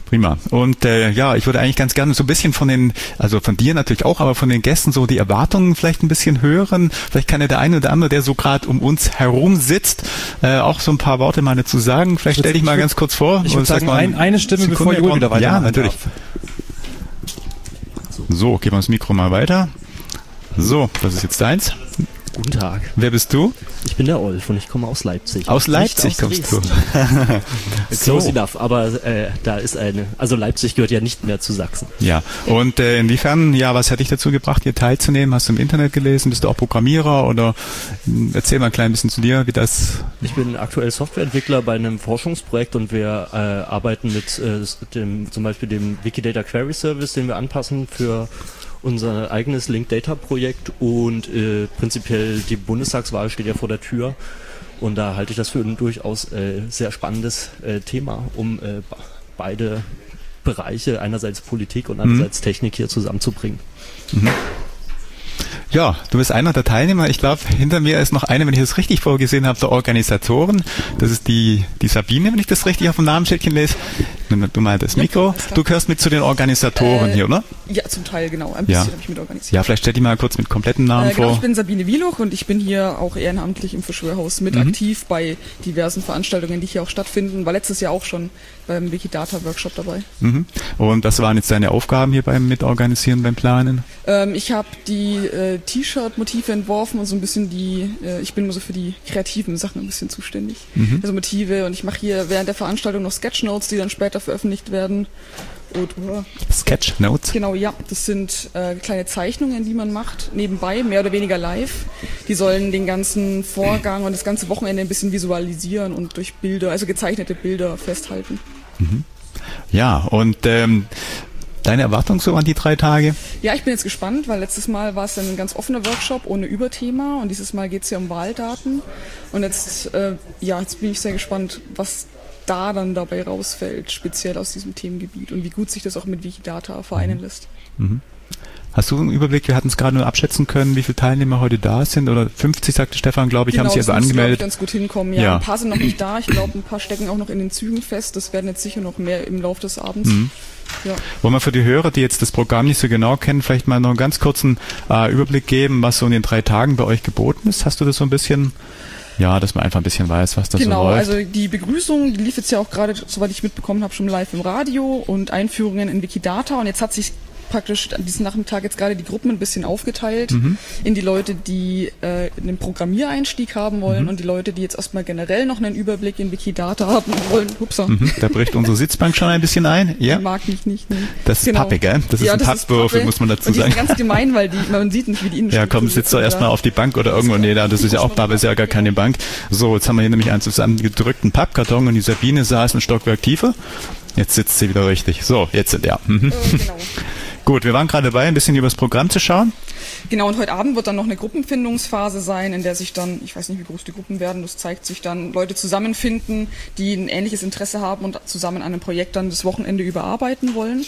Prima. Und äh, ja, ich würde eigentlich ganz gerne so ein bisschen von den, also von dir natürlich auch, aber von den Gästen so die Erwartungen vielleicht ein bisschen hören. Vielleicht kann ja der eine oder andere, der so gerade um uns herum sitzt, äh, auch so ein paar Worte mal dazu sagen. Vielleicht stell dich mal ganz kurz vor. Ich würde sag sagen, ein, eine Stimme, Sekunde bevor Joel dran. wieder weitermachen Ja, natürlich. darf. So, geben wir das Mikro mal weiter. So, das ist jetzt deins. Guten Tag. Wer bist du? Ich bin der Olf und ich komme aus Leipzig. Aus Leipzig aus kommst du. Dresden. So. Close enough, aber äh, da ist eine, also Leipzig gehört ja nicht mehr zu Sachsen. Ja, und äh, inwiefern, ja, was hat dich dazu gebracht, hier teilzunehmen? Hast du im Internet gelesen? Bist du auch Programmierer oder mh, erzähl mal ein klein bisschen zu dir, wie das. Ich bin aktuell Softwareentwickler bei einem Forschungsprojekt und wir äh, arbeiten mit äh, dem, zum Beispiel dem Wikidata Query Service, den wir anpassen für unser eigenes Link Data Projekt und äh, prinzipiell die Bundestagswahl steht ja vor der Tür. Und da halte ich das für ein durchaus äh, sehr spannendes äh, Thema, um äh, beide Bereiche, einerseits Politik und andererseits Technik hier zusammenzubringen. Mhm. Ja, du bist einer der Teilnehmer. Ich glaube, hinter mir ist noch eine, wenn ich das richtig vorgesehen habe, der Organisatoren. Das ist die, die Sabine, wenn ich das richtig auf dem Namensschildchen lese. Nimm du mal das Mikro. Du gehörst mit zu den Organisatoren Äh, hier, oder? Ja, zum Teil, genau. Ein Ja. bisschen habe ich mit organisiert. Ja, vielleicht stell dich mal kurz mit kompletten Namen Äh, genau, vor. ich bin Sabine Wieluch und ich bin hier auch ehrenamtlich im Verschwörhaus mit Mhm. aktiv bei diversen Veranstaltungen, die hier auch stattfinden. War letztes Jahr auch schon beim Wikidata-Workshop dabei. Mhm. Und was waren jetzt deine Aufgaben hier beim Mitorganisieren, beim Planen? Ähm, ich habe die äh, T-Shirt-Motive entworfen und so ein bisschen die, äh, ich bin immer so für die kreativen Sachen ein bisschen zuständig. Mhm. Also Motive und ich mache hier während der Veranstaltung noch Sketchnotes, die dann später veröffentlicht werden. Äh, Sketchnotes? Genau, ja. Das sind äh, kleine Zeichnungen, die man macht, nebenbei, mehr oder weniger live. Die sollen den ganzen Vorgang und das ganze Wochenende ein bisschen visualisieren und durch Bilder, also gezeichnete Bilder festhalten. Mhm. Ja, und ähm, deine Erwartung so an die drei Tage? Ja, ich bin jetzt gespannt, weil letztes Mal war es dann ein ganz offener Workshop ohne Überthema und dieses Mal geht es ja um Wahldaten. Und jetzt, äh, ja, jetzt bin ich sehr gespannt, was da dann dabei rausfällt, speziell aus diesem Themengebiet und wie gut sich das auch mit Wikidata vereinen lässt. Mhm. Hast du einen Überblick? Wir hatten es gerade nur abschätzen können, wie viele Teilnehmer heute da sind. Oder 50, sagte Stefan, glaube ich, haben sich Genau, das also angemeldet. Ich, ganz gut hinkommen. Ja, Ja. ein paar sind noch nicht da. Ich glaube, ein paar stecken auch noch in den Zügen fest. Das werden jetzt sicher noch mehr im Laufe des Abends. Mhm. Ja. Wollen wir für die Hörer, die jetzt das Programm nicht so genau kennen, vielleicht mal noch einen ganz kurzen äh, Überblick geben, was so in den drei Tagen bei euch geboten ist? Hast du das so ein bisschen? Ja, dass man einfach ein bisschen weiß, was da genau, so läuft. also die Begrüßung, die lief jetzt ja auch gerade, soweit ich mitbekommen habe, schon live im Radio und Einführungen in Wikidata und jetzt hat sich praktisch an diesem Nachmittag jetzt gerade die Gruppen ein bisschen aufgeteilt Mhm. in die Leute, die äh, einen Programmiereinstieg haben wollen Mhm. und die Leute, die jetzt erstmal generell noch einen Überblick in Wikidata haben wollen. Hupsa. Mhm, da bricht unsere Sitzbank schon ein bisschen ein. Ja. Die mag mich nicht. Ne? Das ist Pappe, gell? Das ist ein Pappwürfel, muss man dazu und die sagen. sind ganz gemein, weil die, man sieht nicht, wie die Ja, komm, sitzt doch erstmal auf die Bank oder irgendwo. Nee, da, das ist ja auch Pappe, ist ja gar keine Bank. So, jetzt haben wir hier nämlich einen zusammengedrückten Pappkarton und die Sabine saß ein Stockwerk tiefer. Jetzt sitzt sie wieder richtig. So, jetzt sind ja. Mhm. genau. Gut, wir waren gerade dabei, ein bisschen über das Programm zu schauen. Genau, und heute Abend wird dann noch eine Gruppenfindungsphase sein, in der sich dann, ich weiß nicht, wie groß die Gruppen werden, das zeigt sich dann, Leute zusammenfinden, die ein ähnliches Interesse haben und zusammen an einem Projekt dann das Wochenende überarbeiten wollen.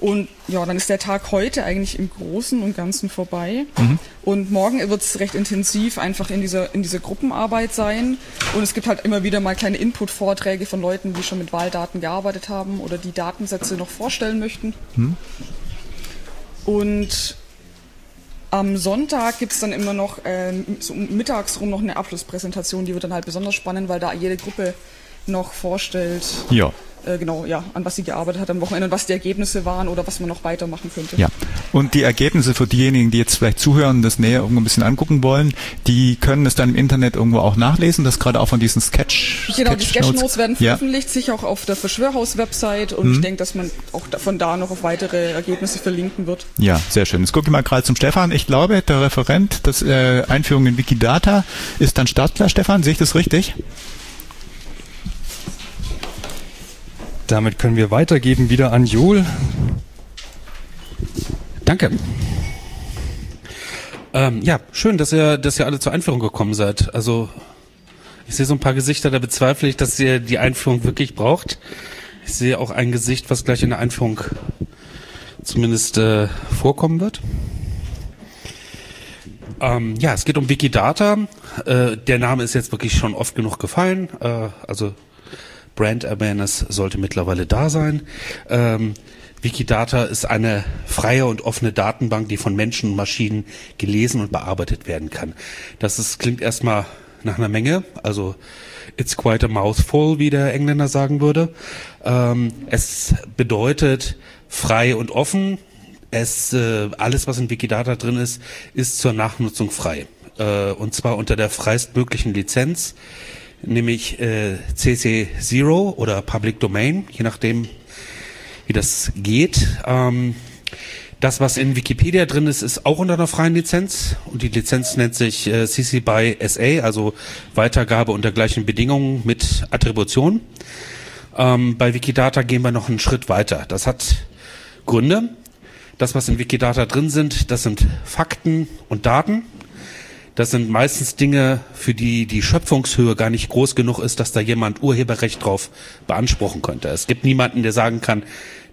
Und ja, dann ist der Tag heute eigentlich im Großen und Ganzen vorbei. Mhm. Und morgen wird es recht intensiv einfach in dieser, in dieser Gruppenarbeit sein. Und es gibt halt immer wieder mal kleine Input-Vorträge von Leuten, die schon mit Wahldaten gearbeitet haben oder die Datensätze noch vorstellen möchten. Hm? Und am Sonntag gibt's dann immer noch ähm, so um mittags rum noch eine Abschlusspräsentation, die wird dann halt besonders spannend, weil da jede Gruppe noch vorstellt, Ja. Äh, genau, ja, an was sie gearbeitet hat am Wochenende und was die Ergebnisse waren oder was man noch weitermachen könnte. Ja. Und die Ergebnisse für diejenigen, die jetzt vielleicht zuhören und das näher irgendwo ein bisschen angucken wollen, die können es dann im Internet irgendwo auch nachlesen, das gerade auch von diesen Sketch Genau, die Sketchnotes werden Ja. veröffentlicht, sicher auch auf der Verschwörhaus-Website und Mhm. ich denke, dass man auch von da noch auf weitere Ergebnisse verlinken wird. Ja, sehr schön. Jetzt gucke ich mal gerade zum Stefan. Ich glaube, der Referent des äh, Einführung in Wikidata ist dann startklar, Stefan. Sehe ich das richtig? Damit können wir weitergeben wieder an Joel. Danke. Ähm, ja, schön, dass ihr, dass ihr alle zur Einführung gekommen seid. Also ich sehe so ein paar Gesichter, da bezweifle ich, dass ihr die Einführung wirklich braucht. Ich sehe auch ein Gesicht, was gleich in der Einführung zumindest äh, vorkommen wird. Ähm, ja, es geht um Wikidata. Äh, der Name ist jetzt wirklich schon oft genug gefallen. Äh, also Brand Awareness sollte mittlerweile da sein. Ähm, Wikidata ist eine freie und offene Datenbank, die von Menschen und Maschinen gelesen und bearbeitet werden kann. Das ist, klingt erstmal nach einer Menge. Also it's quite a mouthful, wie der Engländer sagen würde. Ähm, es bedeutet frei und offen. Es äh, alles, was in Wikidata drin ist, ist zur Nachnutzung frei. Äh, und zwar unter der freistmöglichen Lizenz, nämlich äh, CC 0 oder Public Domain, je nachdem, wie das geht. Ähm, das, was in Wikipedia drin ist, ist auch unter einer freien Lizenz und die Lizenz nennt sich äh, CC by SA, also Weitergabe unter gleichen Bedingungen mit Attribution. Ähm, bei Wikidata gehen wir noch einen Schritt weiter. Das hat Gründe. Das, was in Wikidata drin sind, das sind Fakten und Daten. Das sind meistens Dinge, für die die Schöpfungshöhe gar nicht groß genug ist, dass da jemand Urheberrecht drauf beanspruchen könnte. Es gibt niemanden, der sagen kann,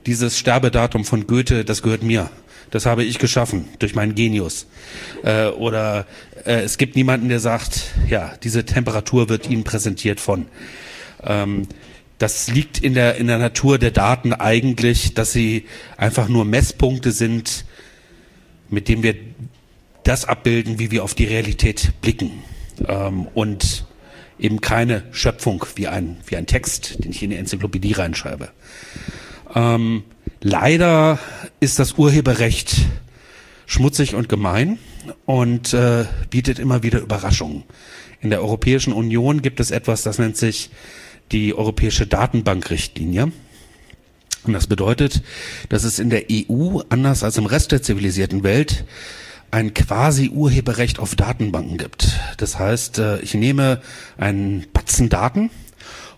dieses Sterbedatum von Goethe, das gehört mir. Das habe ich geschaffen durch meinen Genius. Äh, oder äh, es gibt niemanden, der sagt, ja, diese Temperatur wird Ihnen präsentiert von. Ähm, das liegt in der, in der Natur der Daten eigentlich, dass sie einfach nur Messpunkte sind, mit denen wir das abbilden, wie wir auf die Realität blicken. Ähm, und eben keine Schöpfung wie ein, wie ein Text, den ich in die Enzyklopädie reinschreibe. Ähm, leider ist das Urheberrecht schmutzig und gemein und äh, bietet immer wieder Überraschungen. In der Europäischen Union gibt es etwas, das nennt sich die Europäische Datenbankrichtlinie. Und das bedeutet, dass es in der EU, anders als im Rest der zivilisierten Welt, ein quasi Urheberrecht auf Datenbanken gibt. Das heißt, äh, ich nehme einen Batzen Daten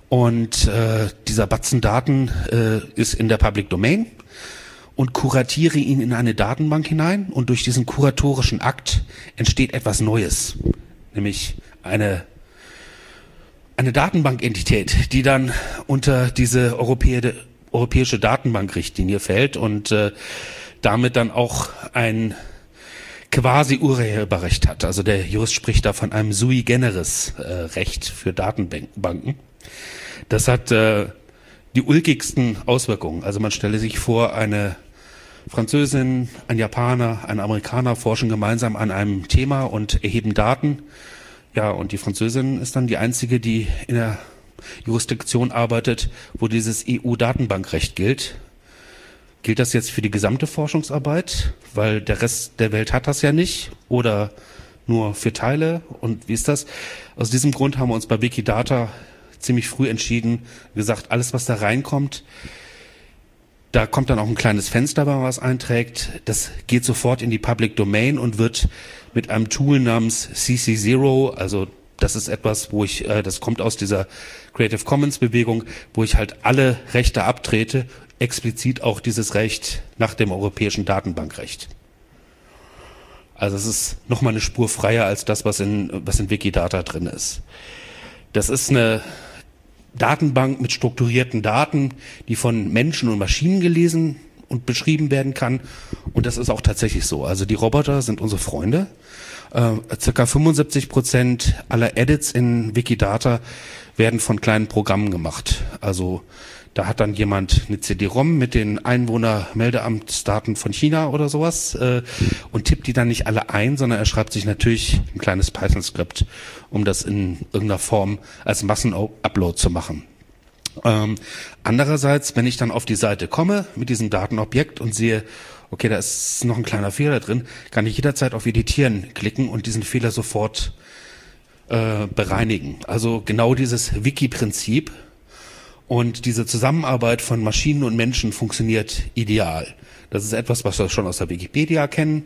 und äh, dieser Batzen Daten äh, ist in der Public Domain und kuratiere ihn in eine Datenbank hinein und durch diesen kuratorischen Akt entsteht etwas Neues, nämlich eine eine Datenbankentität, die dann unter diese europäische, europäische Datenbankrichtlinie fällt und äh, damit dann auch ein quasi Urheberrecht hat. Also der Jurist spricht da von einem sui generis äh, Recht für Datenbanken. Das hat äh, die ulkigsten Auswirkungen. Also man stelle sich vor, eine Französin, ein Japaner, ein Amerikaner forschen gemeinsam an einem Thema und erheben Daten ja, und die Französin ist dann die einzige, die in der Jurisdiktion arbeitet, wo dieses EU-Datenbankrecht gilt. Gilt das jetzt für die gesamte Forschungsarbeit? Weil der Rest der Welt hat das ja nicht. Oder nur für Teile? Und wie ist das? Aus diesem Grund haben wir uns bei Wikidata ziemlich früh entschieden, gesagt, alles, was da reinkommt, da kommt dann auch ein kleines Fenster, wenn man was einträgt. Das geht sofort in die Public Domain und wird mit einem Tool namens CC0, also das ist etwas, wo ich, äh, das kommt aus dieser Creative Commons Bewegung, wo ich halt alle Rechte abtrete, explizit auch dieses Recht nach dem europäischen Datenbankrecht. Also es ist nochmal eine Spur freier als das, was in, was in Wikidata drin ist. Das ist eine Datenbank mit strukturierten Daten, die von Menschen und Maschinen gelesen und beschrieben werden kann. Und das ist auch tatsächlich so. Also die Roboter sind unsere Freunde. Äh, circa 75 Prozent aller Edits in Wikidata werden von kleinen Programmen gemacht. Also da hat dann jemand eine CD-ROM mit den Einwohnermeldeamtsdaten von China oder sowas äh, und tippt die dann nicht alle ein, sondern er schreibt sich natürlich ein kleines Python-Skript, um das in irgendeiner Form als Massenupload zu machen. Ähm, andererseits, wenn ich dann auf die Seite komme mit diesem Datenobjekt und sehe, okay, da ist noch ein kleiner Fehler drin, kann ich jederzeit auf Editieren klicken und diesen Fehler sofort äh, bereinigen. Also genau dieses Wiki-Prinzip, und diese Zusammenarbeit von Maschinen und Menschen funktioniert ideal. Das ist etwas, was wir schon aus der Wikipedia kennen,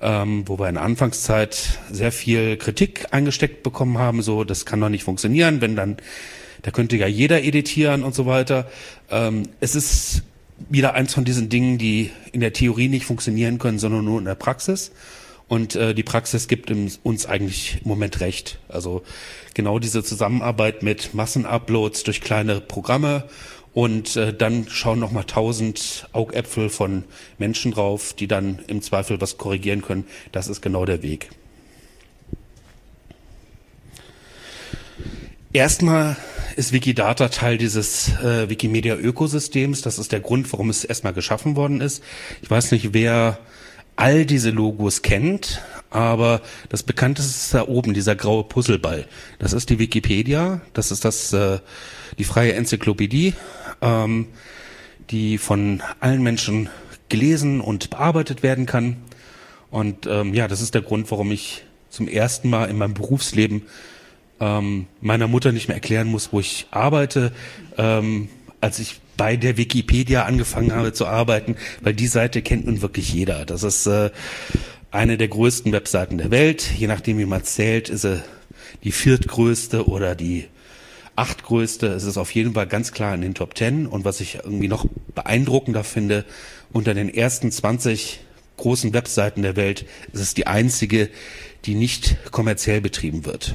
ähm, wo wir in der Anfangszeit sehr viel Kritik eingesteckt bekommen haben, so das kann doch nicht funktionieren, wenn dann, da könnte ja jeder editieren und so weiter. Ähm, es ist wieder eins von diesen Dingen, die in der Theorie nicht funktionieren können, sondern nur in der Praxis. Und äh, die Praxis gibt uns eigentlich im Moment recht. Also genau diese Zusammenarbeit mit Massenuploads durch kleine Programme und äh, dann schauen noch mal tausend Augäpfel von Menschen drauf, die dann im Zweifel was korrigieren können. Das ist genau der Weg. Erstmal ist Wikidata Teil dieses äh, Wikimedia-Ökosystems. Das ist der Grund, warum es erstmal geschaffen worden ist. Ich weiß nicht, wer all diese Logos kennt, aber das bekannteste ist da oben, dieser graue Puzzleball. Das ist die Wikipedia, das ist das, äh, die freie Enzyklopädie, ähm, die von allen Menschen gelesen und bearbeitet werden kann. Und ähm, ja, das ist der Grund, warum ich zum ersten Mal in meinem Berufsleben ähm, meiner Mutter nicht mehr erklären muss, wo ich arbeite, ähm, als ich bei der Wikipedia angefangen habe zu arbeiten, weil die Seite kennt nun wirklich jeder. Das ist äh, eine der größten Webseiten der Welt. Je nachdem, wie man zählt, ist sie die viertgrößte oder die achtgrößte. Es ist auf jeden Fall ganz klar in den Top Ten. Und was ich irgendwie noch beeindruckender finde, unter den ersten 20 großen Webseiten der Welt ist es die einzige, die nicht kommerziell betrieben wird.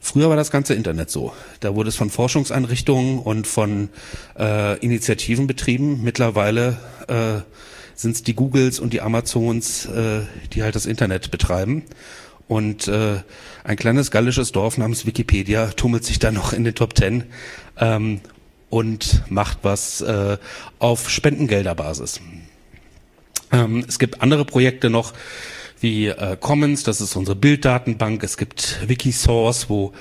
Früher war das ganze Internet so. Da wurde es von Forschungseinrichtungen und von äh, Initiativen betrieben. Mittlerweile äh, sind es die Googles und die Amazons, äh, die halt das Internet betreiben. Und äh, ein kleines gallisches Dorf namens Wikipedia tummelt sich da noch in den Top Ten ähm, und macht was äh, auf Spendengelderbasis. Ähm, es gibt andere Projekte noch, wie äh, Commons, das ist unsere Bilddatenbank. Es gibt Wikisource, wo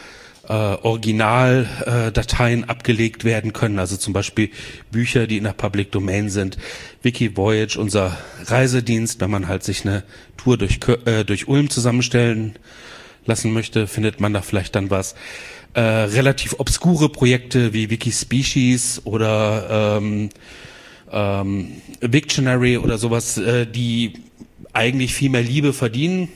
äh, Originaldateien äh, abgelegt werden können, also zum Beispiel Bücher, die in der Public Domain sind. Wikivoyage, unser Reisedienst, wenn man halt sich eine Tour durch, äh, durch Ulm zusammenstellen lassen möchte, findet man da vielleicht dann was. Äh, relativ obskure Projekte wie Wikispecies oder ähm, ähm, Wiktionary oder sowas, äh, die eigentlich viel mehr Liebe verdienen.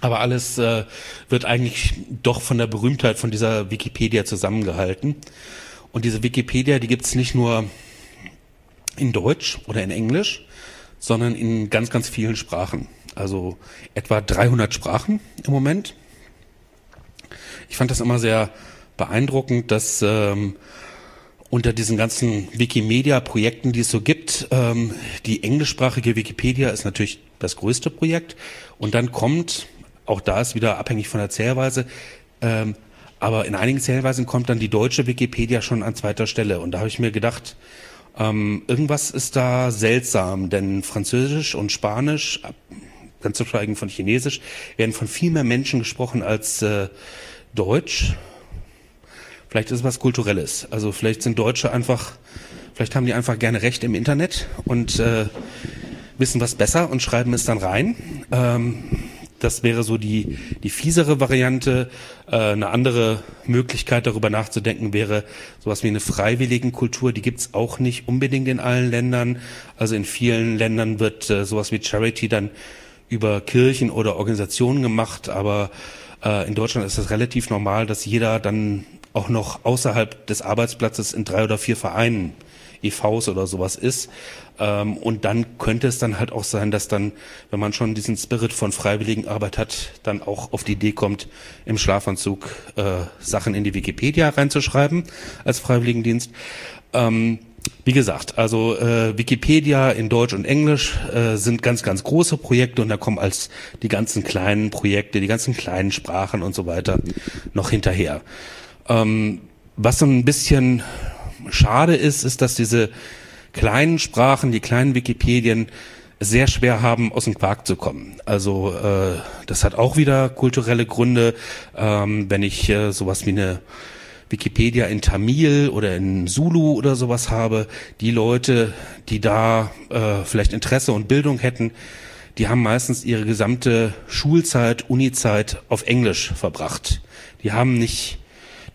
Aber alles äh, wird eigentlich doch von der Berühmtheit von dieser Wikipedia zusammengehalten. Und diese Wikipedia, die gibt's nicht nur in Deutsch oder in Englisch, sondern in ganz, ganz vielen Sprachen. Also etwa 300 Sprachen im Moment. Ich fand das immer sehr beeindruckend, dass ähm, unter diesen ganzen Wikimedia-Projekten, die es so gibt. Ähm, die englischsprachige Wikipedia ist natürlich das größte Projekt. Und dann kommt, auch da ist wieder abhängig von der Zählweise, ähm, aber in einigen Zählweisen kommt dann die deutsche Wikipedia schon an zweiter Stelle. Und da habe ich mir gedacht, ähm, irgendwas ist da seltsam, denn Französisch und Spanisch, ganz zu schweigen von Chinesisch, werden von viel mehr Menschen gesprochen als äh, Deutsch. Vielleicht ist es was Kulturelles. Also vielleicht sind Deutsche einfach, vielleicht haben die einfach gerne Recht im Internet und äh, wissen was besser und schreiben es dann rein. Ähm, das wäre so die, die fiesere Variante. Äh, eine andere Möglichkeit, darüber nachzudenken, wäre sowas wie eine freiwilligen Kultur. Die gibt's auch nicht unbedingt in allen Ländern. Also in vielen Ländern wird äh, sowas wie Charity dann über Kirchen oder Organisationen gemacht, aber äh, in Deutschland ist es relativ normal, dass jeder dann auch noch außerhalb des Arbeitsplatzes in drei oder vier Vereinen, EVs oder sowas ist. Ähm, und dann könnte es dann halt auch sein, dass dann, wenn man schon diesen Spirit von freiwilligen Arbeit hat, dann auch auf die Idee kommt, im Schlafanzug äh, Sachen in die Wikipedia reinzuschreiben als Freiwilligendienst. Ähm, wie gesagt, also äh, Wikipedia in Deutsch und Englisch äh, sind ganz, ganz große Projekte und da kommen als die ganzen kleinen Projekte, die ganzen kleinen Sprachen und so weiter noch hinterher. Ähm, was so ein bisschen schade ist, ist, dass diese kleinen Sprachen, die kleinen Wikipedien sehr schwer haben, aus dem Quark zu kommen. Also äh, das hat auch wieder kulturelle Gründe. Ähm, wenn ich äh, sowas wie eine Wikipedia in Tamil oder in Zulu oder sowas habe, die Leute, die da äh, vielleicht Interesse und Bildung hätten, die haben meistens ihre gesamte Schulzeit, Unizeit auf Englisch verbracht. Die haben nicht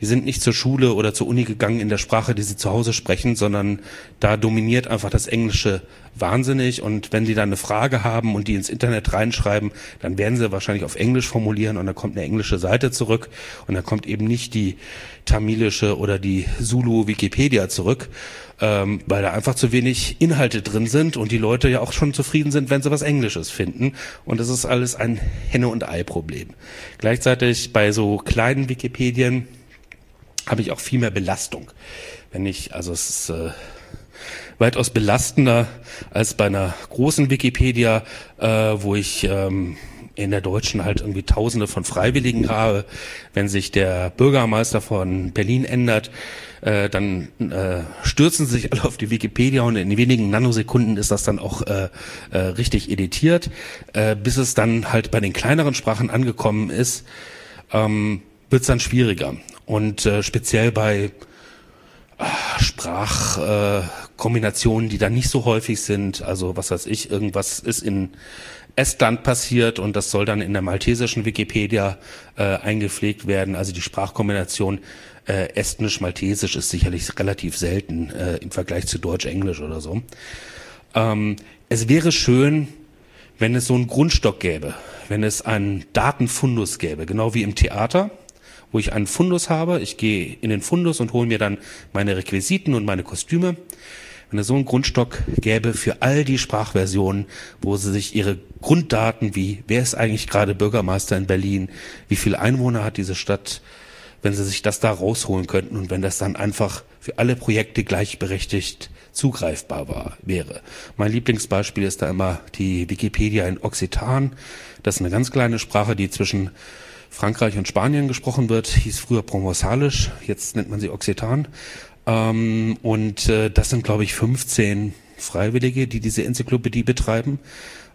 die sind nicht zur Schule oder zur Uni gegangen in der Sprache, die sie zu Hause sprechen, sondern da dominiert einfach das Englische wahnsinnig. Und wenn die dann eine Frage haben und die ins Internet reinschreiben, dann werden sie wahrscheinlich auf Englisch formulieren und dann kommt eine englische Seite zurück und dann kommt eben nicht die tamilische oder die Zulu Wikipedia zurück, ähm, weil da einfach zu wenig Inhalte drin sind und die Leute ja auch schon zufrieden sind, wenn sie was Englisches finden. Und das ist alles ein Henne- und Ei-Problem. Gleichzeitig bei so kleinen Wikipedien habe ich auch viel mehr Belastung. Wenn ich, also es ist äh, weitaus belastender als bei einer großen Wikipedia, äh, wo ich ähm, in der Deutschen halt irgendwie Tausende von Freiwilligen habe. Wenn sich der Bürgermeister von Berlin ändert, äh, dann äh, stürzen sich alle auf die Wikipedia und in wenigen Nanosekunden ist das dann auch äh, äh, richtig editiert, äh, bis es dann halt bei den kleineren Sprachen angekommen ist. Ähm, wird es dann schwieriger. Und äh, speziell bei äh, Sprachkombinationen, äh, die dann nicht so häufig sind, also was weiß ich, irgendwas ist in Estland passiert und das soll dann in der maltesischen Wikipedia äh, eingepflegt werden. Also die Sprachkombination äh, Estnisch-Maltesisch ist sicherlich relativ selten äh, im Vergleich zu Deutsch-Englisch oder so. Ähm, es wäre schön, wenn es so einen Grundstock gäbe, wenn es einen Datenfundus gäbe, genau wie im Theater wo ich einen Fundus habe. Ich gehe in den Fundus und hole mir dann meine Requisiten und meine Kostüme. Wenn es so einen Grundstock gäbe für all die Sprachversionen, wo sie sich ihre Grunddaten wie, wer ist eigentlich gerade Bürgermeister in Berlin, wie viele Einwohner hat diese Stadt, wenn sie sich das da rausholen könnten und wenn das dann einfach für alle Projekte gleichberechtigt zugreifbar war, wäre. Mein Lieblingsbeispiel ist da immer die Wikipedia in Occitan. Das ist eine ganz kleine Sprache, die zwischen Frankreich und Spanien gesprochen wird, hieß früher Provenzalisch, jetzt nennt man sie Occitan. Ähm, und äh, das sind, glaube ich, 15 Freiwillige, die diese Enzyklopädie betreiben.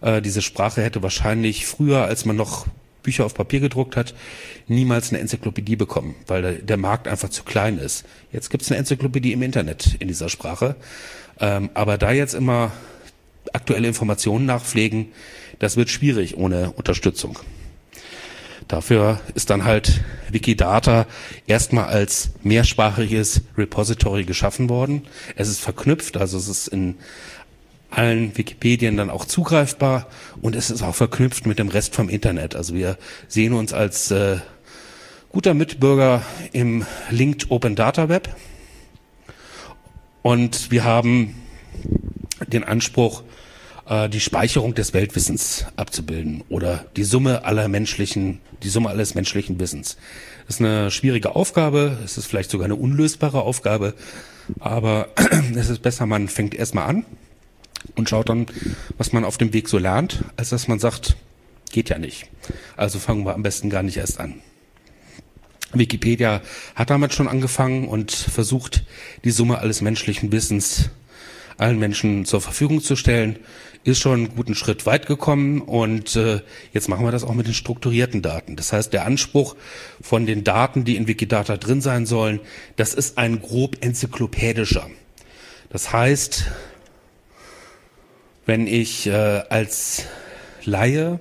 Äh, diese Sprache hätte wahrscheinlich früher, als man noch Bücher auf Papier gedruckt hat, niemals eine Enzyklopädie bekommen, weil der, der Markt einfach zu klein ist. Jetzt gibt es eine Enzyklopädie im Internet in dieser Sprache. Ähm, aber da jetzt immer aktuelle Informationen nachpflegen, das wird schwierig ohne Unterstützung. Dafür ist dann halt Wikidata erstmal als mehrsprachiges Repository geschaffen worden. Es ist verknüpft, also es ist in allen Wikipedien dann auch zugreifbar und es ist auch verknüpft mit dem Rest vom Internet. Also wir sehen uns als äh, guter Mitbürger im Linked Open Data Web und wir haben den Anspruch, äh, die Speicherung des Weltwissens abzubilden oder die Summe aller menschlichen, die Summe alles menschlichen Wissens. Das ist eine schwierige Aufgabe, es ist vielleicht sogar eine unlösbare Aufgabe, aber es ist besser, man fängt erstmal an und schaut dann, was man auf dem Weg so lernt, als dass man sagt, geht ja nicht. Also fangen wir am besten gar nicht erst an. Wikipedia hat damit schon angefangen und versucht, die Summe alles menschlichen Wissens allen Menschen zur Verfügung zu stellen, ist schon einen guten Schritt weit gekommen und äh, jetzt machen wir das auch mit den strukturierten Daten. Das heißt, der Anspruch von den Daten, die in Wikidata drin sein sollen, das ist ein grob enzyklopädischer. Das heißt, wenn ich äh, als Laie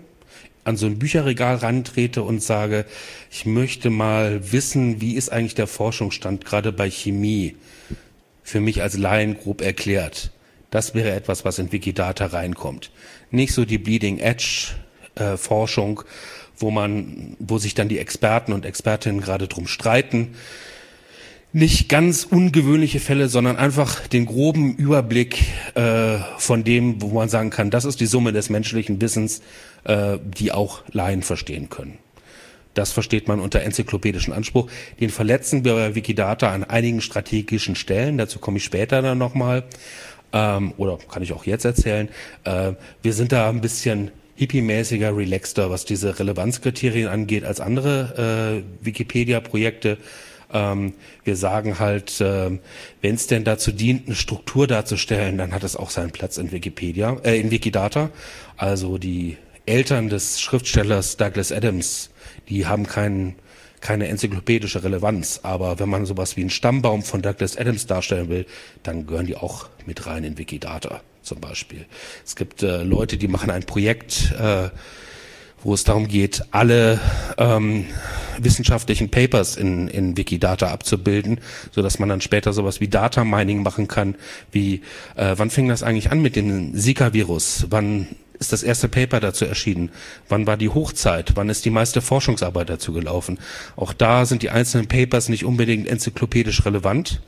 an so ein Bücherregal rantrete und sage, ich möchte mal wissen, wie ist eigentlich der Forschungsstand gerade bei Chemie, für mich als Laien grob erklärt. Das wäre etwas, was in Wikidata reinkommt. Nicht so die Bleeding Edge äh, Forschung, wo man, wo sich dann die Experten und Expertinnen gerade drum streiten, nicht ganz ungewöhnliche Fälle, sondern einfach den groben Überblick äh, von dem, wo man sagen kann, das ist die Summe des menschlichen Wissens, äh, die auch Laien verstehen können. Das versteht man unter enzyklopädischen Anspruch. Den verletzen wir bei Wikidata an einigen strategischen Stellen. Dazu komme ich später dann nochmal. Ähm, oder kann ich auch jetzt erzählen. Äh, wir sind da ein bisschen hippie-mäßiger, relaxter, was diese Relevanzkriterien angeht, als andere äh, Wikipedia-Projekte. Ähm, wir sagen halt, äh, wenn es denn dazu dient, eine Struktur darzustellen, dann hat es auch seinen Platz in Wikipedia, äh, in Wikidata. Also die Eltern des Schriftstellers Douglas Adams, die haben keinen keine enzyklopädische Relevanz, aber wenn man sowas wie einen Stammbaum von Douglas Adams darstellen will, dann gehören die auch mit rein in Wikidata zum Beispiel. Es gibt äh, Leute, die machen ein Projekt, äh, wo es darum geht, alle ähm, wissenschaftlichen Papers in, in Wikidata abzubilden, so dass man dann später sowas wie Data Mining machen kann, wie äh, wann fing das eigentlich an mit dem Zika-Virus? Wann ist das erste Paper dazu erschienen? Wann war die Hochzeit? Wann ist die meiste Forschungsarbeit dazu gelaufen? Auch da sind die einzelnen Papers nicht unbedingt enzyklopädisch relevant.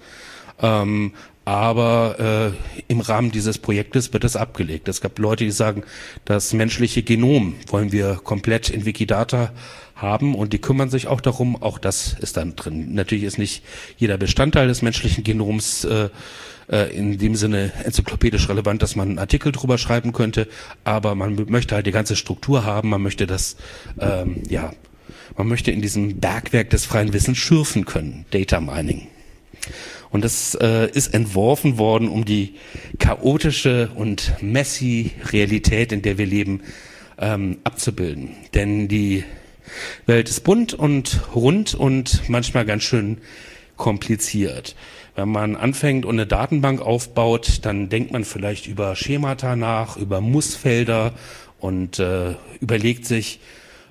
Ähm, aber äh, im Rahmen dieses Projektes wird es abgelegt. Es gab Leute, die sagen, das menschliche Genom wollen wir komplett in Wikidata haben und die kümmern sich auch darum, auch das ist dann drin. Natürlich ist nicht jeder Bestandteil des menschlichen Genoms äh, äh, in dem Sinne enzyklopädisch relevant, dass man einen Artikel drüber schreiben könnte, aber man möchte halt die ganze Struktur haben, man möchte das, ähm, ja, man möchte in diesem Bergwerk des freien Wissens schürfen können, Data Mining. Und das äh, ist entworfen worden, um die chaotische und messy Realität, in der wir leben, ähm, abzubilden. Denn die Welt ist bunt und rund und manchmal ganz schön kompliziert. Wenn man anfängt und eine Datenbank aufbaut, dann denkt man vielleicht über Schemata nach, über Mussfelder und äh, überlegt sich,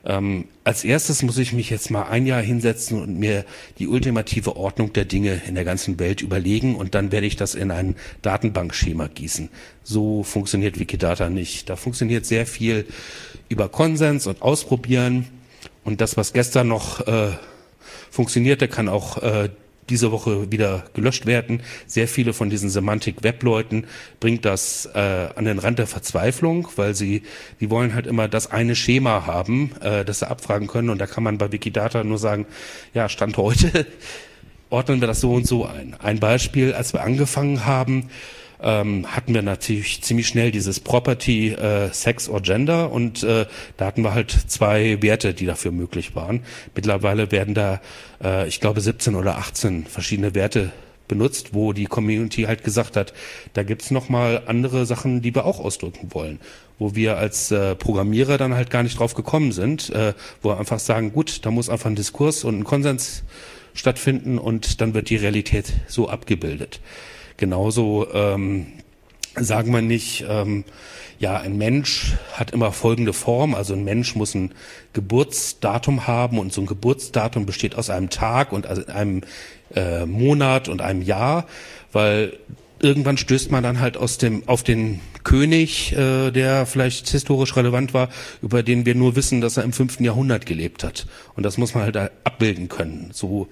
ähm, als erstes muss ich mich jetzt mal ein Jahr hinsetzen und mir die ultimative Ordnung der Dinge in der ganzen Welt überlegen und dann werde ich das in ein Datenbankschema gießen. So funktioniert Wikidata nicht. Da funktioniert sehr viel über Konsens und Ausprobieren und das, was gestern noch äh, funktioniert. Der kann auch äh, diese Woche wieder gelöscht werden. Sehr viele von diesen Semantik-Web-Leuten bringt das äh, an den Rand der Verzweiflung, weil sie, die wollen halt immer das eine Schema haben, äh, das sie abfragen können. Und da kann man bei Wikidata nur sagen, ja, Stand heute ordnen wir das so und so ein. Ein Beispiel, als wir angefangen haben, ähm, hatten wir natürlich ziemlich schnell dieses Property äh, Sex or Gender und äh, da hatten wir halt zwei Werte, die dafür möglich waren. Mittlerweile werden da, äh, ich glaube, 17 oder 18 verschiedene Werte benutzt, wo die Community halt gesagt hat, da gibt's noch mal andere Sachen, die wir auch ausdrücken wollen, wo wir als äh, Programmierer dann halt gar nicht drauf gekommen sind, äh, wo wir einfach sagen, gut, da muss einfach ein Diskurs und ein Konsens stattfinden und dann wird die Realität so abgebildet. Genauso ähm, sagen wir nicht, ähm, ja, ein Mensch hat immer folgende Form, also ein Mensch muss ein Geburtsdatum haben und so ein Geburtsdatum besteht aus einem Tag und einem äh, Monat und einem Jahr, weil irgendwann stößt man dann halt aus dem auf den König, äh, der vielleicht historisch relevant war, über den wir nur wissen, dass er im fünften Jahrhundert gelebt hat. Und das muss man halt abbilden können. So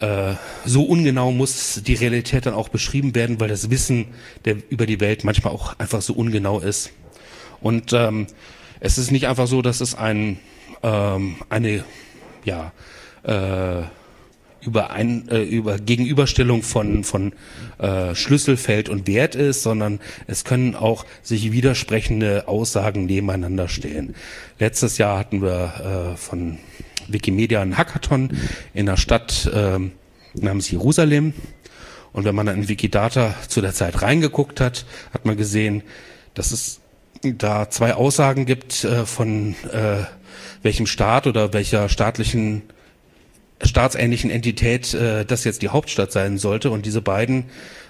äh, so ungenau muss die Realität dann auch beschrieben werden, weil das Wissen der, über die Welt manchmal auch einfach so ungenau ist. Und ähm, es ist nicht einfach so, dass es ein, ähm, eine ja, äh, über, ein, äh, über Gegenüberstellung von, von äh, Schlüsselfeld und Wert ist, sondern es können auch sich widersprechende Aussagen nebeneinander stehen. Letztes Jahr hatten wir äh, von Wikimedia einen Hackathon in einer Stadt äh, namens Jerusalem. Und wenn man dann in Wikidata zu der Zeit reingeguckt hat, hat man gesehen, dass es da zwei Aussagen gibt äh, von äh, welchem Staat oder welcher staatlichen staatsähnlichen Entität äh, das jetzt die Hauptstadt sein sollte. Und diese beiden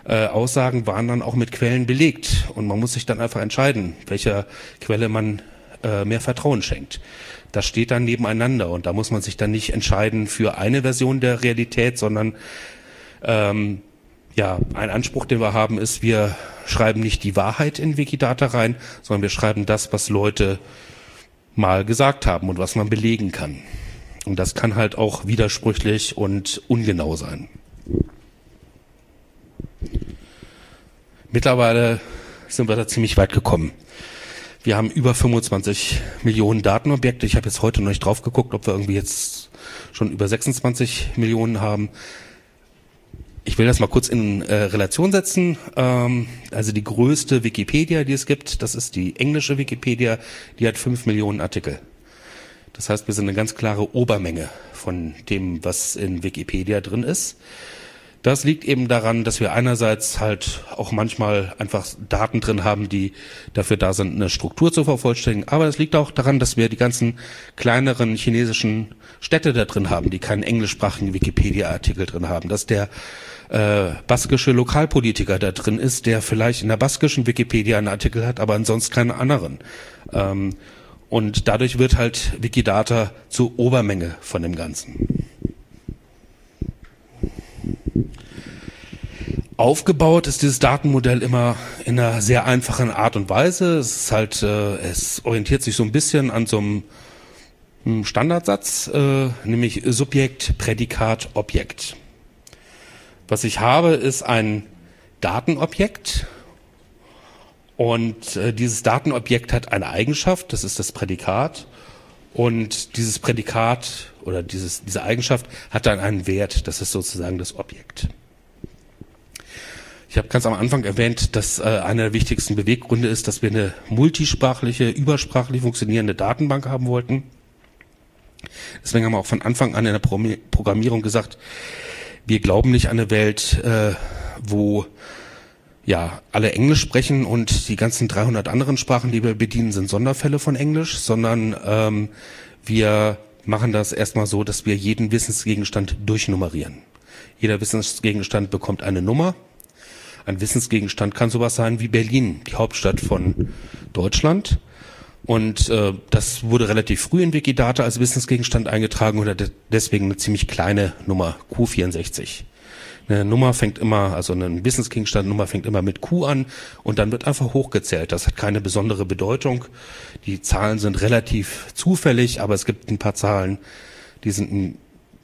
äh, Aussagen waren dann auch mit Quellen belegt. Und man muss sich dann einfach entscheiden, welcher Quelle man äh, mehr Vertrauen schenkt. Das steht dann nebeneinander und da muss man sich dann nicht entscheiden für eine Version der Realität, sondern ähm, ja, ein Anspruch, den wir haben, ist, wir schreiben nicht die Wahrheit in Wikidata rein, sondern wir schreiben das, was Leute mal gesagt haben und was man belegen kann. Und das kann halt auch widersprüchlich und ungenau sein. Mittlerweile sind wir da ziemlich weit gekommen. Wir haben über 25 Millionen Datenobjekte. Ich habe jetzt heute noch nicht drauf geguckt, ob wir irgendwie jetzt schon über 26 Millionen haben. Ich will das mal kurz in äh, Relation setzen. Ähm, also die größte Wikipedia, die es gibt, das ist die englische Wikipedia, die hat 5 Millionen Artikel. Das heißt, wir sind eine ganz klare Obermenge von dem, was in Wikipedia drin ist. Das liegt eben daran, dass wir einerseits halt auch manchmal einfach Daten drin haben, die dafür da sind, eine Struktur zu vervollständigen. Aber es liegt auch daran, dass wir die ganzen kleineren chinesischen Städte da drin haben, die keinen englischsprachigen Wikipedia-Artikel drin haben. Dass der äh, baskische Lokalpolitiker da drin ist, der vielleicht in der baskischen Wikipedia einen Artikel hat, aber ansonsten keinen anderen. Ähm, und dadurch wird halt Wikidata zur Obermenge von dem Ganzen. Aufgebaut ist dieses Datenmodell immer in einer sehr einfachen Art und Weise. Es ist halt, äh, es orientiert sich so ein bisschen an so einem Standardsatz, äh, nämlich Subjekt, Prädikat, Objekt. Was ich habe, ist ein Datenobjekt und äh, dieses Datenobjekt hat eine Eigenschaft, das ist das Prädikat und dieses Prädikat oder dieses, diese Eigenschaft hat dann einen Wert, das ist sozusagen das Objekt. Ich habe ganz am Anfang erwähnt, dass äh, einer der wichtigsten Beweggründe ist, dass wir eine multisprachliche, übersprachlich funktionierende Datenbank haben wollten. Deswegen haben wir auch von Anfang an in der Programmierung gesagt, wir glauben nicht an eine Welt, äh, wo ja alle Englisch sprechen und die ganzen 300 anderen Sprachen, die wir bedienen, sind Sonderfälle von Englisch, sondern ähm, wir machen das erstmal so, dass wir jeden Wissensgegenstand durchnummerieren. Jeder Wissensgegenstand bekommt eine Nummer ein Wissensgegenstand kann sowas sein wie Berlin, die Hauptstadt von Deutschland. Und äh, das wurde relativ früh in Wikidata als Wissensgegenstand eingetragen und hat deswegen eine ziemlich kleine Nummer, Q64. Eine Nummer fängt immer, also eine Wissensgegenstandnummer fängt immer mit Q an und dann wird einfach hochgezählt. Das hat keine besondere Bedeutung. Die Zahlen sind relativ zufällig, aber es gibt ein paar Zahlen, die sind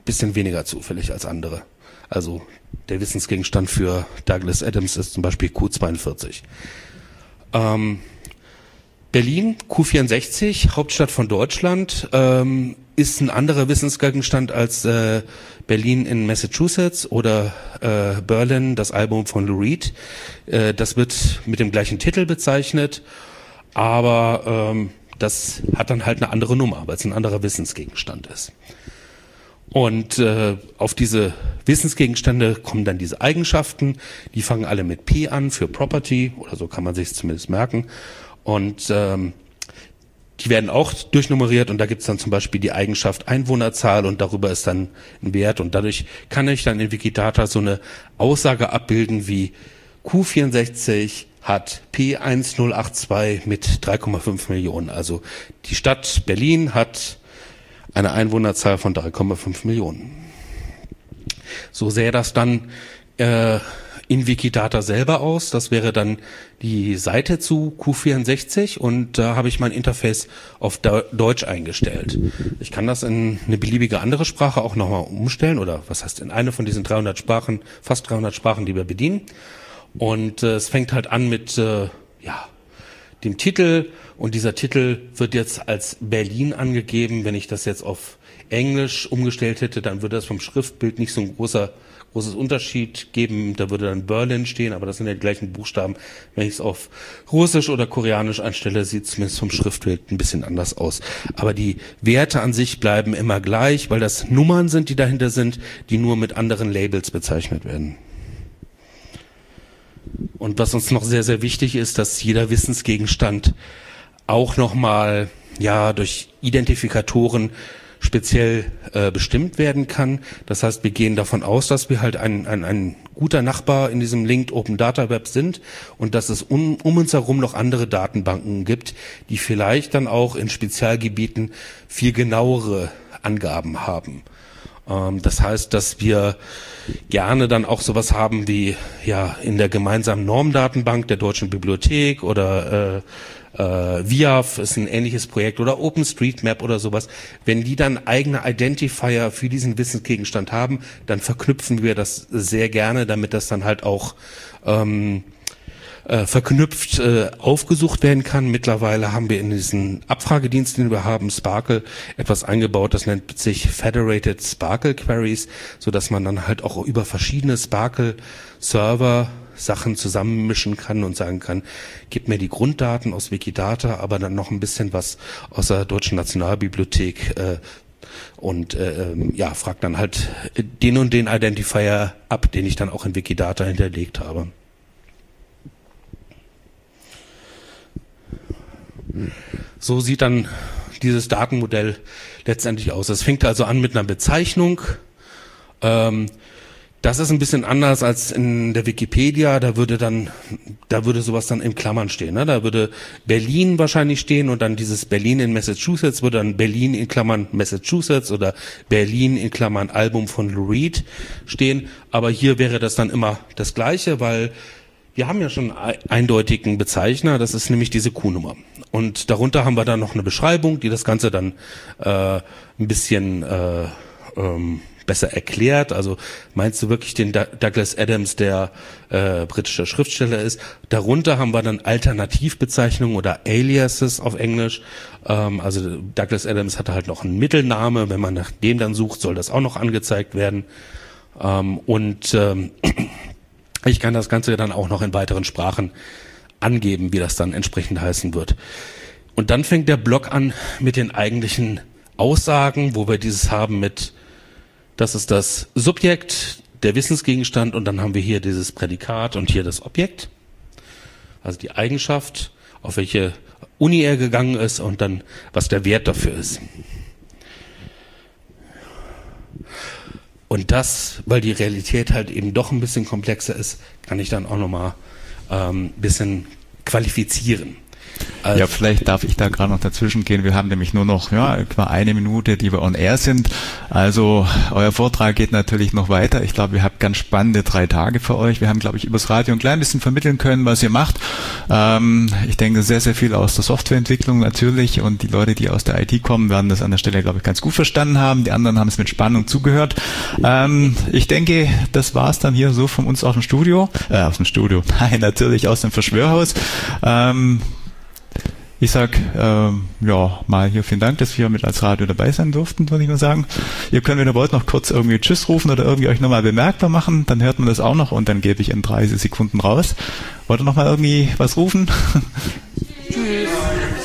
bisschen weniger zufällig als andere. Also der Wissensgegenstand für Douglas Adams ist zum Beispiel Q42. Ähm, Berlin, Q64, Hauptstadt von Deutschland, ähm, ist ein anderer Wissensgegenstand als äh, Berlin in Massachusetts oder äh, Berlin, das Album von Lou Reed. Äh, das wird mit dem gleichen Titel bezeichnet, aber ähm, das hat dann halt eine andere Nummer, weil es ein anderer Wissensgegenstand ist. Und äh, auf diese Wissensgegenstände kommen dann diese Eigenschaften, die fangen alle mit P an für Property, oder so kann man sich zumindest merken. Und ähm, die werden auch durchnummeriert und da gibt's dann zum Beispiel die Eigenschaft Einwohnerzahl und darüber ist dann ein Wert und dadurch kann ich dann in Wikidata so eine Aussage abbilden wie Q64 hat P1082 mit 3,5 Millionen. Also die Stadt Berlin hat eine Einwohnerzahl von 3,5 Millionen. So sähe das dann äh, in Wikidata selber aus. Das wäre dann die Seite zu Q64 und da habe ich mein Interface auf Deutsch eingestellt. Ich kann das in eine beliebige andere Sprache auch nochmal umstellen oder was heißt in eine von diesen 300 Sprachen, fast 300 Sprachen, die wir bedienen. Und äh, es fängt halt an mit äh, ja, dem Titel und dieser Titel wird jetzt als Berlin angegeben. Wenn ich das jetzt auf Englisch umgestellt hätte, dann würde das vom Schriftbild nicht so ein großer großes Unterschied geben. Da würde dann Berlin stehen, aber das sind ja die gleichen Buchstaben. Wenn ich es auf Russisch oder Koreanisch einstelle, sieht es zumindest vom Schriftbild ein bisschen anders aus. Aber die Werte an sich bleiben immer gleich, weil das Nummern sind, die dahinter sind, die nur mit anderen Labels bezeichnet werden. Und was uns noch sehr, sehr wichtig ist, dass jeder Wissensgegenstand auch nochmal ja durch Identifikatoren speziell äh, bestimmt werden kann. Das heißt, wir gehen davon aus, dass wir halt ein, ein, ein guter Nachbar in diesem Linked Open Data Web sind und dass es um, um uns herum noch andere Datenbanken gibt, die vielleicht dann auch in Spezialgebieten viel genauere Angaben haben. Ähm, das heißt, dass wir gerne dann auch sowas haben wie ja in der gemeinsamen Normdatenbank der Deutschen Bibliothek oder äh, äh, VIAF ist ein ähnliches Projekt oder OpenStreetMap oder sowas. Wenn die dann eigene Identifier für diesen Wissensgegenstand haben, dann verknüpfen wir das sehr gerne, damit das dann halt auch ähm, äh, verknüpft äh, aufgesucht werden kann. Mittlerweile haben wir in diesen Abfragediensten, den wir haben, Sparkle, etwas eingebaut, das nennt sich Federated Sparkle Queries, so dass man dann halt auch über verschiedene Sparkle Server Sachen zusammenmischen kann und sagen kann, gib mir die Grunddaten aus Wikidata, aber dann noch ein bisschen was aus der Deutschen Nationalbibliothek äh, und äh, ähm, ja, fragt dann halt den und den Identifier ab, den ich dann auch in Wikidata hinterlegt habe. So sieht dann dieses Datenmodell letztendlich aus. Es fängt also an mit einer Bezeichnung. Ähm, das ist ein bisschen anders als in der Wikipedia. Da würde dann, da würde sowas dann in Klammern stehen. Ne? Da würde Berlin wahrscheinlich stehen und dann dieses Berlin in Massachusetts würde dann Berlin in Klammern Massachusetts oder Berlin in Klammern Album von Lou Reed stehen. Aber hier wäre das dann immer das Gleiche, weil wir haben ja schon einen eindeutigen Bezeichner, das ist nämlich diese Q-Nummer. Und darunter haben wir dann noch eine Beschreibung, die das Ganze dann äh, ein bisschen äh, ähm, besser erklärt. Also meinst du wirklich den Douglas Adams, der äh, britischer Schriftsteller ist? Darunter haben wir dann Alternativbezeichnungen oder Aliases auf Englisch. Ähm, also Douglas Adams hatte halt noch einen Mittelname. Wenn man nach dem dann sucht, soll das auch noch angezeigt werden. Ähm, und ähm, ich kann das Ganze dann auch noch in weiteren Sprachen angeben, wie das dann entsprechend heißen wird. Und dann fängt der Block an mit den eigentlichen Aussagen, wo wir dieses haben mit, das ist das Subjekt, der Wissensgegenstand und dann haben wir hier dieses Prädikat und hier das Objekt. Also die Eigenschaft, auf welche Uni er gegangen ist und dann, was der Wert dafür ist. Und das, weil die Realität halt eben doch ein bisschen komplexer ist, kann ich dann auch nochmal ähm, bisschen qualifizieren. Also ja, vielleicht darf ich da gerade noch dazwischen gehen. Wir haben nämlich nur noch ja, etwa eine Minute, die wir on air sind. Also euer Vortrag geht natürlich noch weiter. Ich glaube, ihr habt ganz spannende drei Tage für euch. Wir haben, glaube ich, übers Radio ein klein bisschen vermitteln können, was ihr macht. Ähm, ich denke sehr, sehr viel aus der Softwareentwicklung natürlich und die Leute, die aus der IT kommen, werden das an der Stelle, glaube ich, ganz gut verstanden haben. Die anderen haben es mit Spannung zugehört. Ähm, ich denke, das war's dann hier so von uns aus dem Studio. Äh, aus dem Studio. Nein, natürlich aus dem Verschwörhaus. Ähm, ich sag ähm, ja mal hier vielen Dank, dass wir mit als Radio dabei sein durften, würde ich mal sagen. Ihr könnt, wenn ihr wollt, noch kurz irgendwie Tschüss rufen oder irgendwie euch nochmal bemerkbar machen, dann hört man das auch noch und dann gebe ich in 30 Sekunden raus. Wollt ihr nochmal irgendwie was rufen? Tschüss.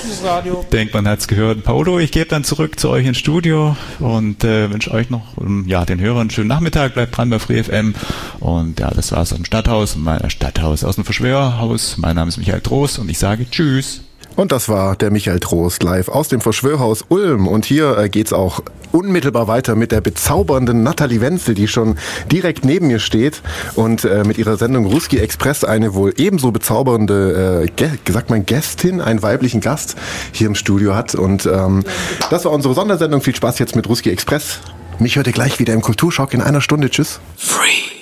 Tschüss Radio. Denkt, man hat's gehört. Paulo, ich gebe dann zurück zu euch ins Studio und äh, wünsche euch noch, um, ja, den Hörern einen schönen Nachmittag. Bleibt dran bei FreeFM. Und ja, das war's aus dem Stadthaus, meiner Stadthaus aus dem Verschwörerhaus. Mein Name ist Michael Trost und ich sage Tschüss. Und das war der Michael Trost live aus dem Verschwörhaus Ulm. Und hier äh, geht's auch unmittelbar weiter mit der bezaubernden Nathalie Wenzel, die schon direkt neben mir steht und äh, mit ihrer Sendung Ruski Express eine wohl ebenso bezaubernde, äh, sagt man Gästin, einen weiblichen Gast hier im Studio hat. Und ähm, das war unsere Sondersendung. Viel Spaß jetzt mit Ruski Express. Mich hört ihr gleich wieder im Kulturschock in einer Stunde. Tschüss. Free.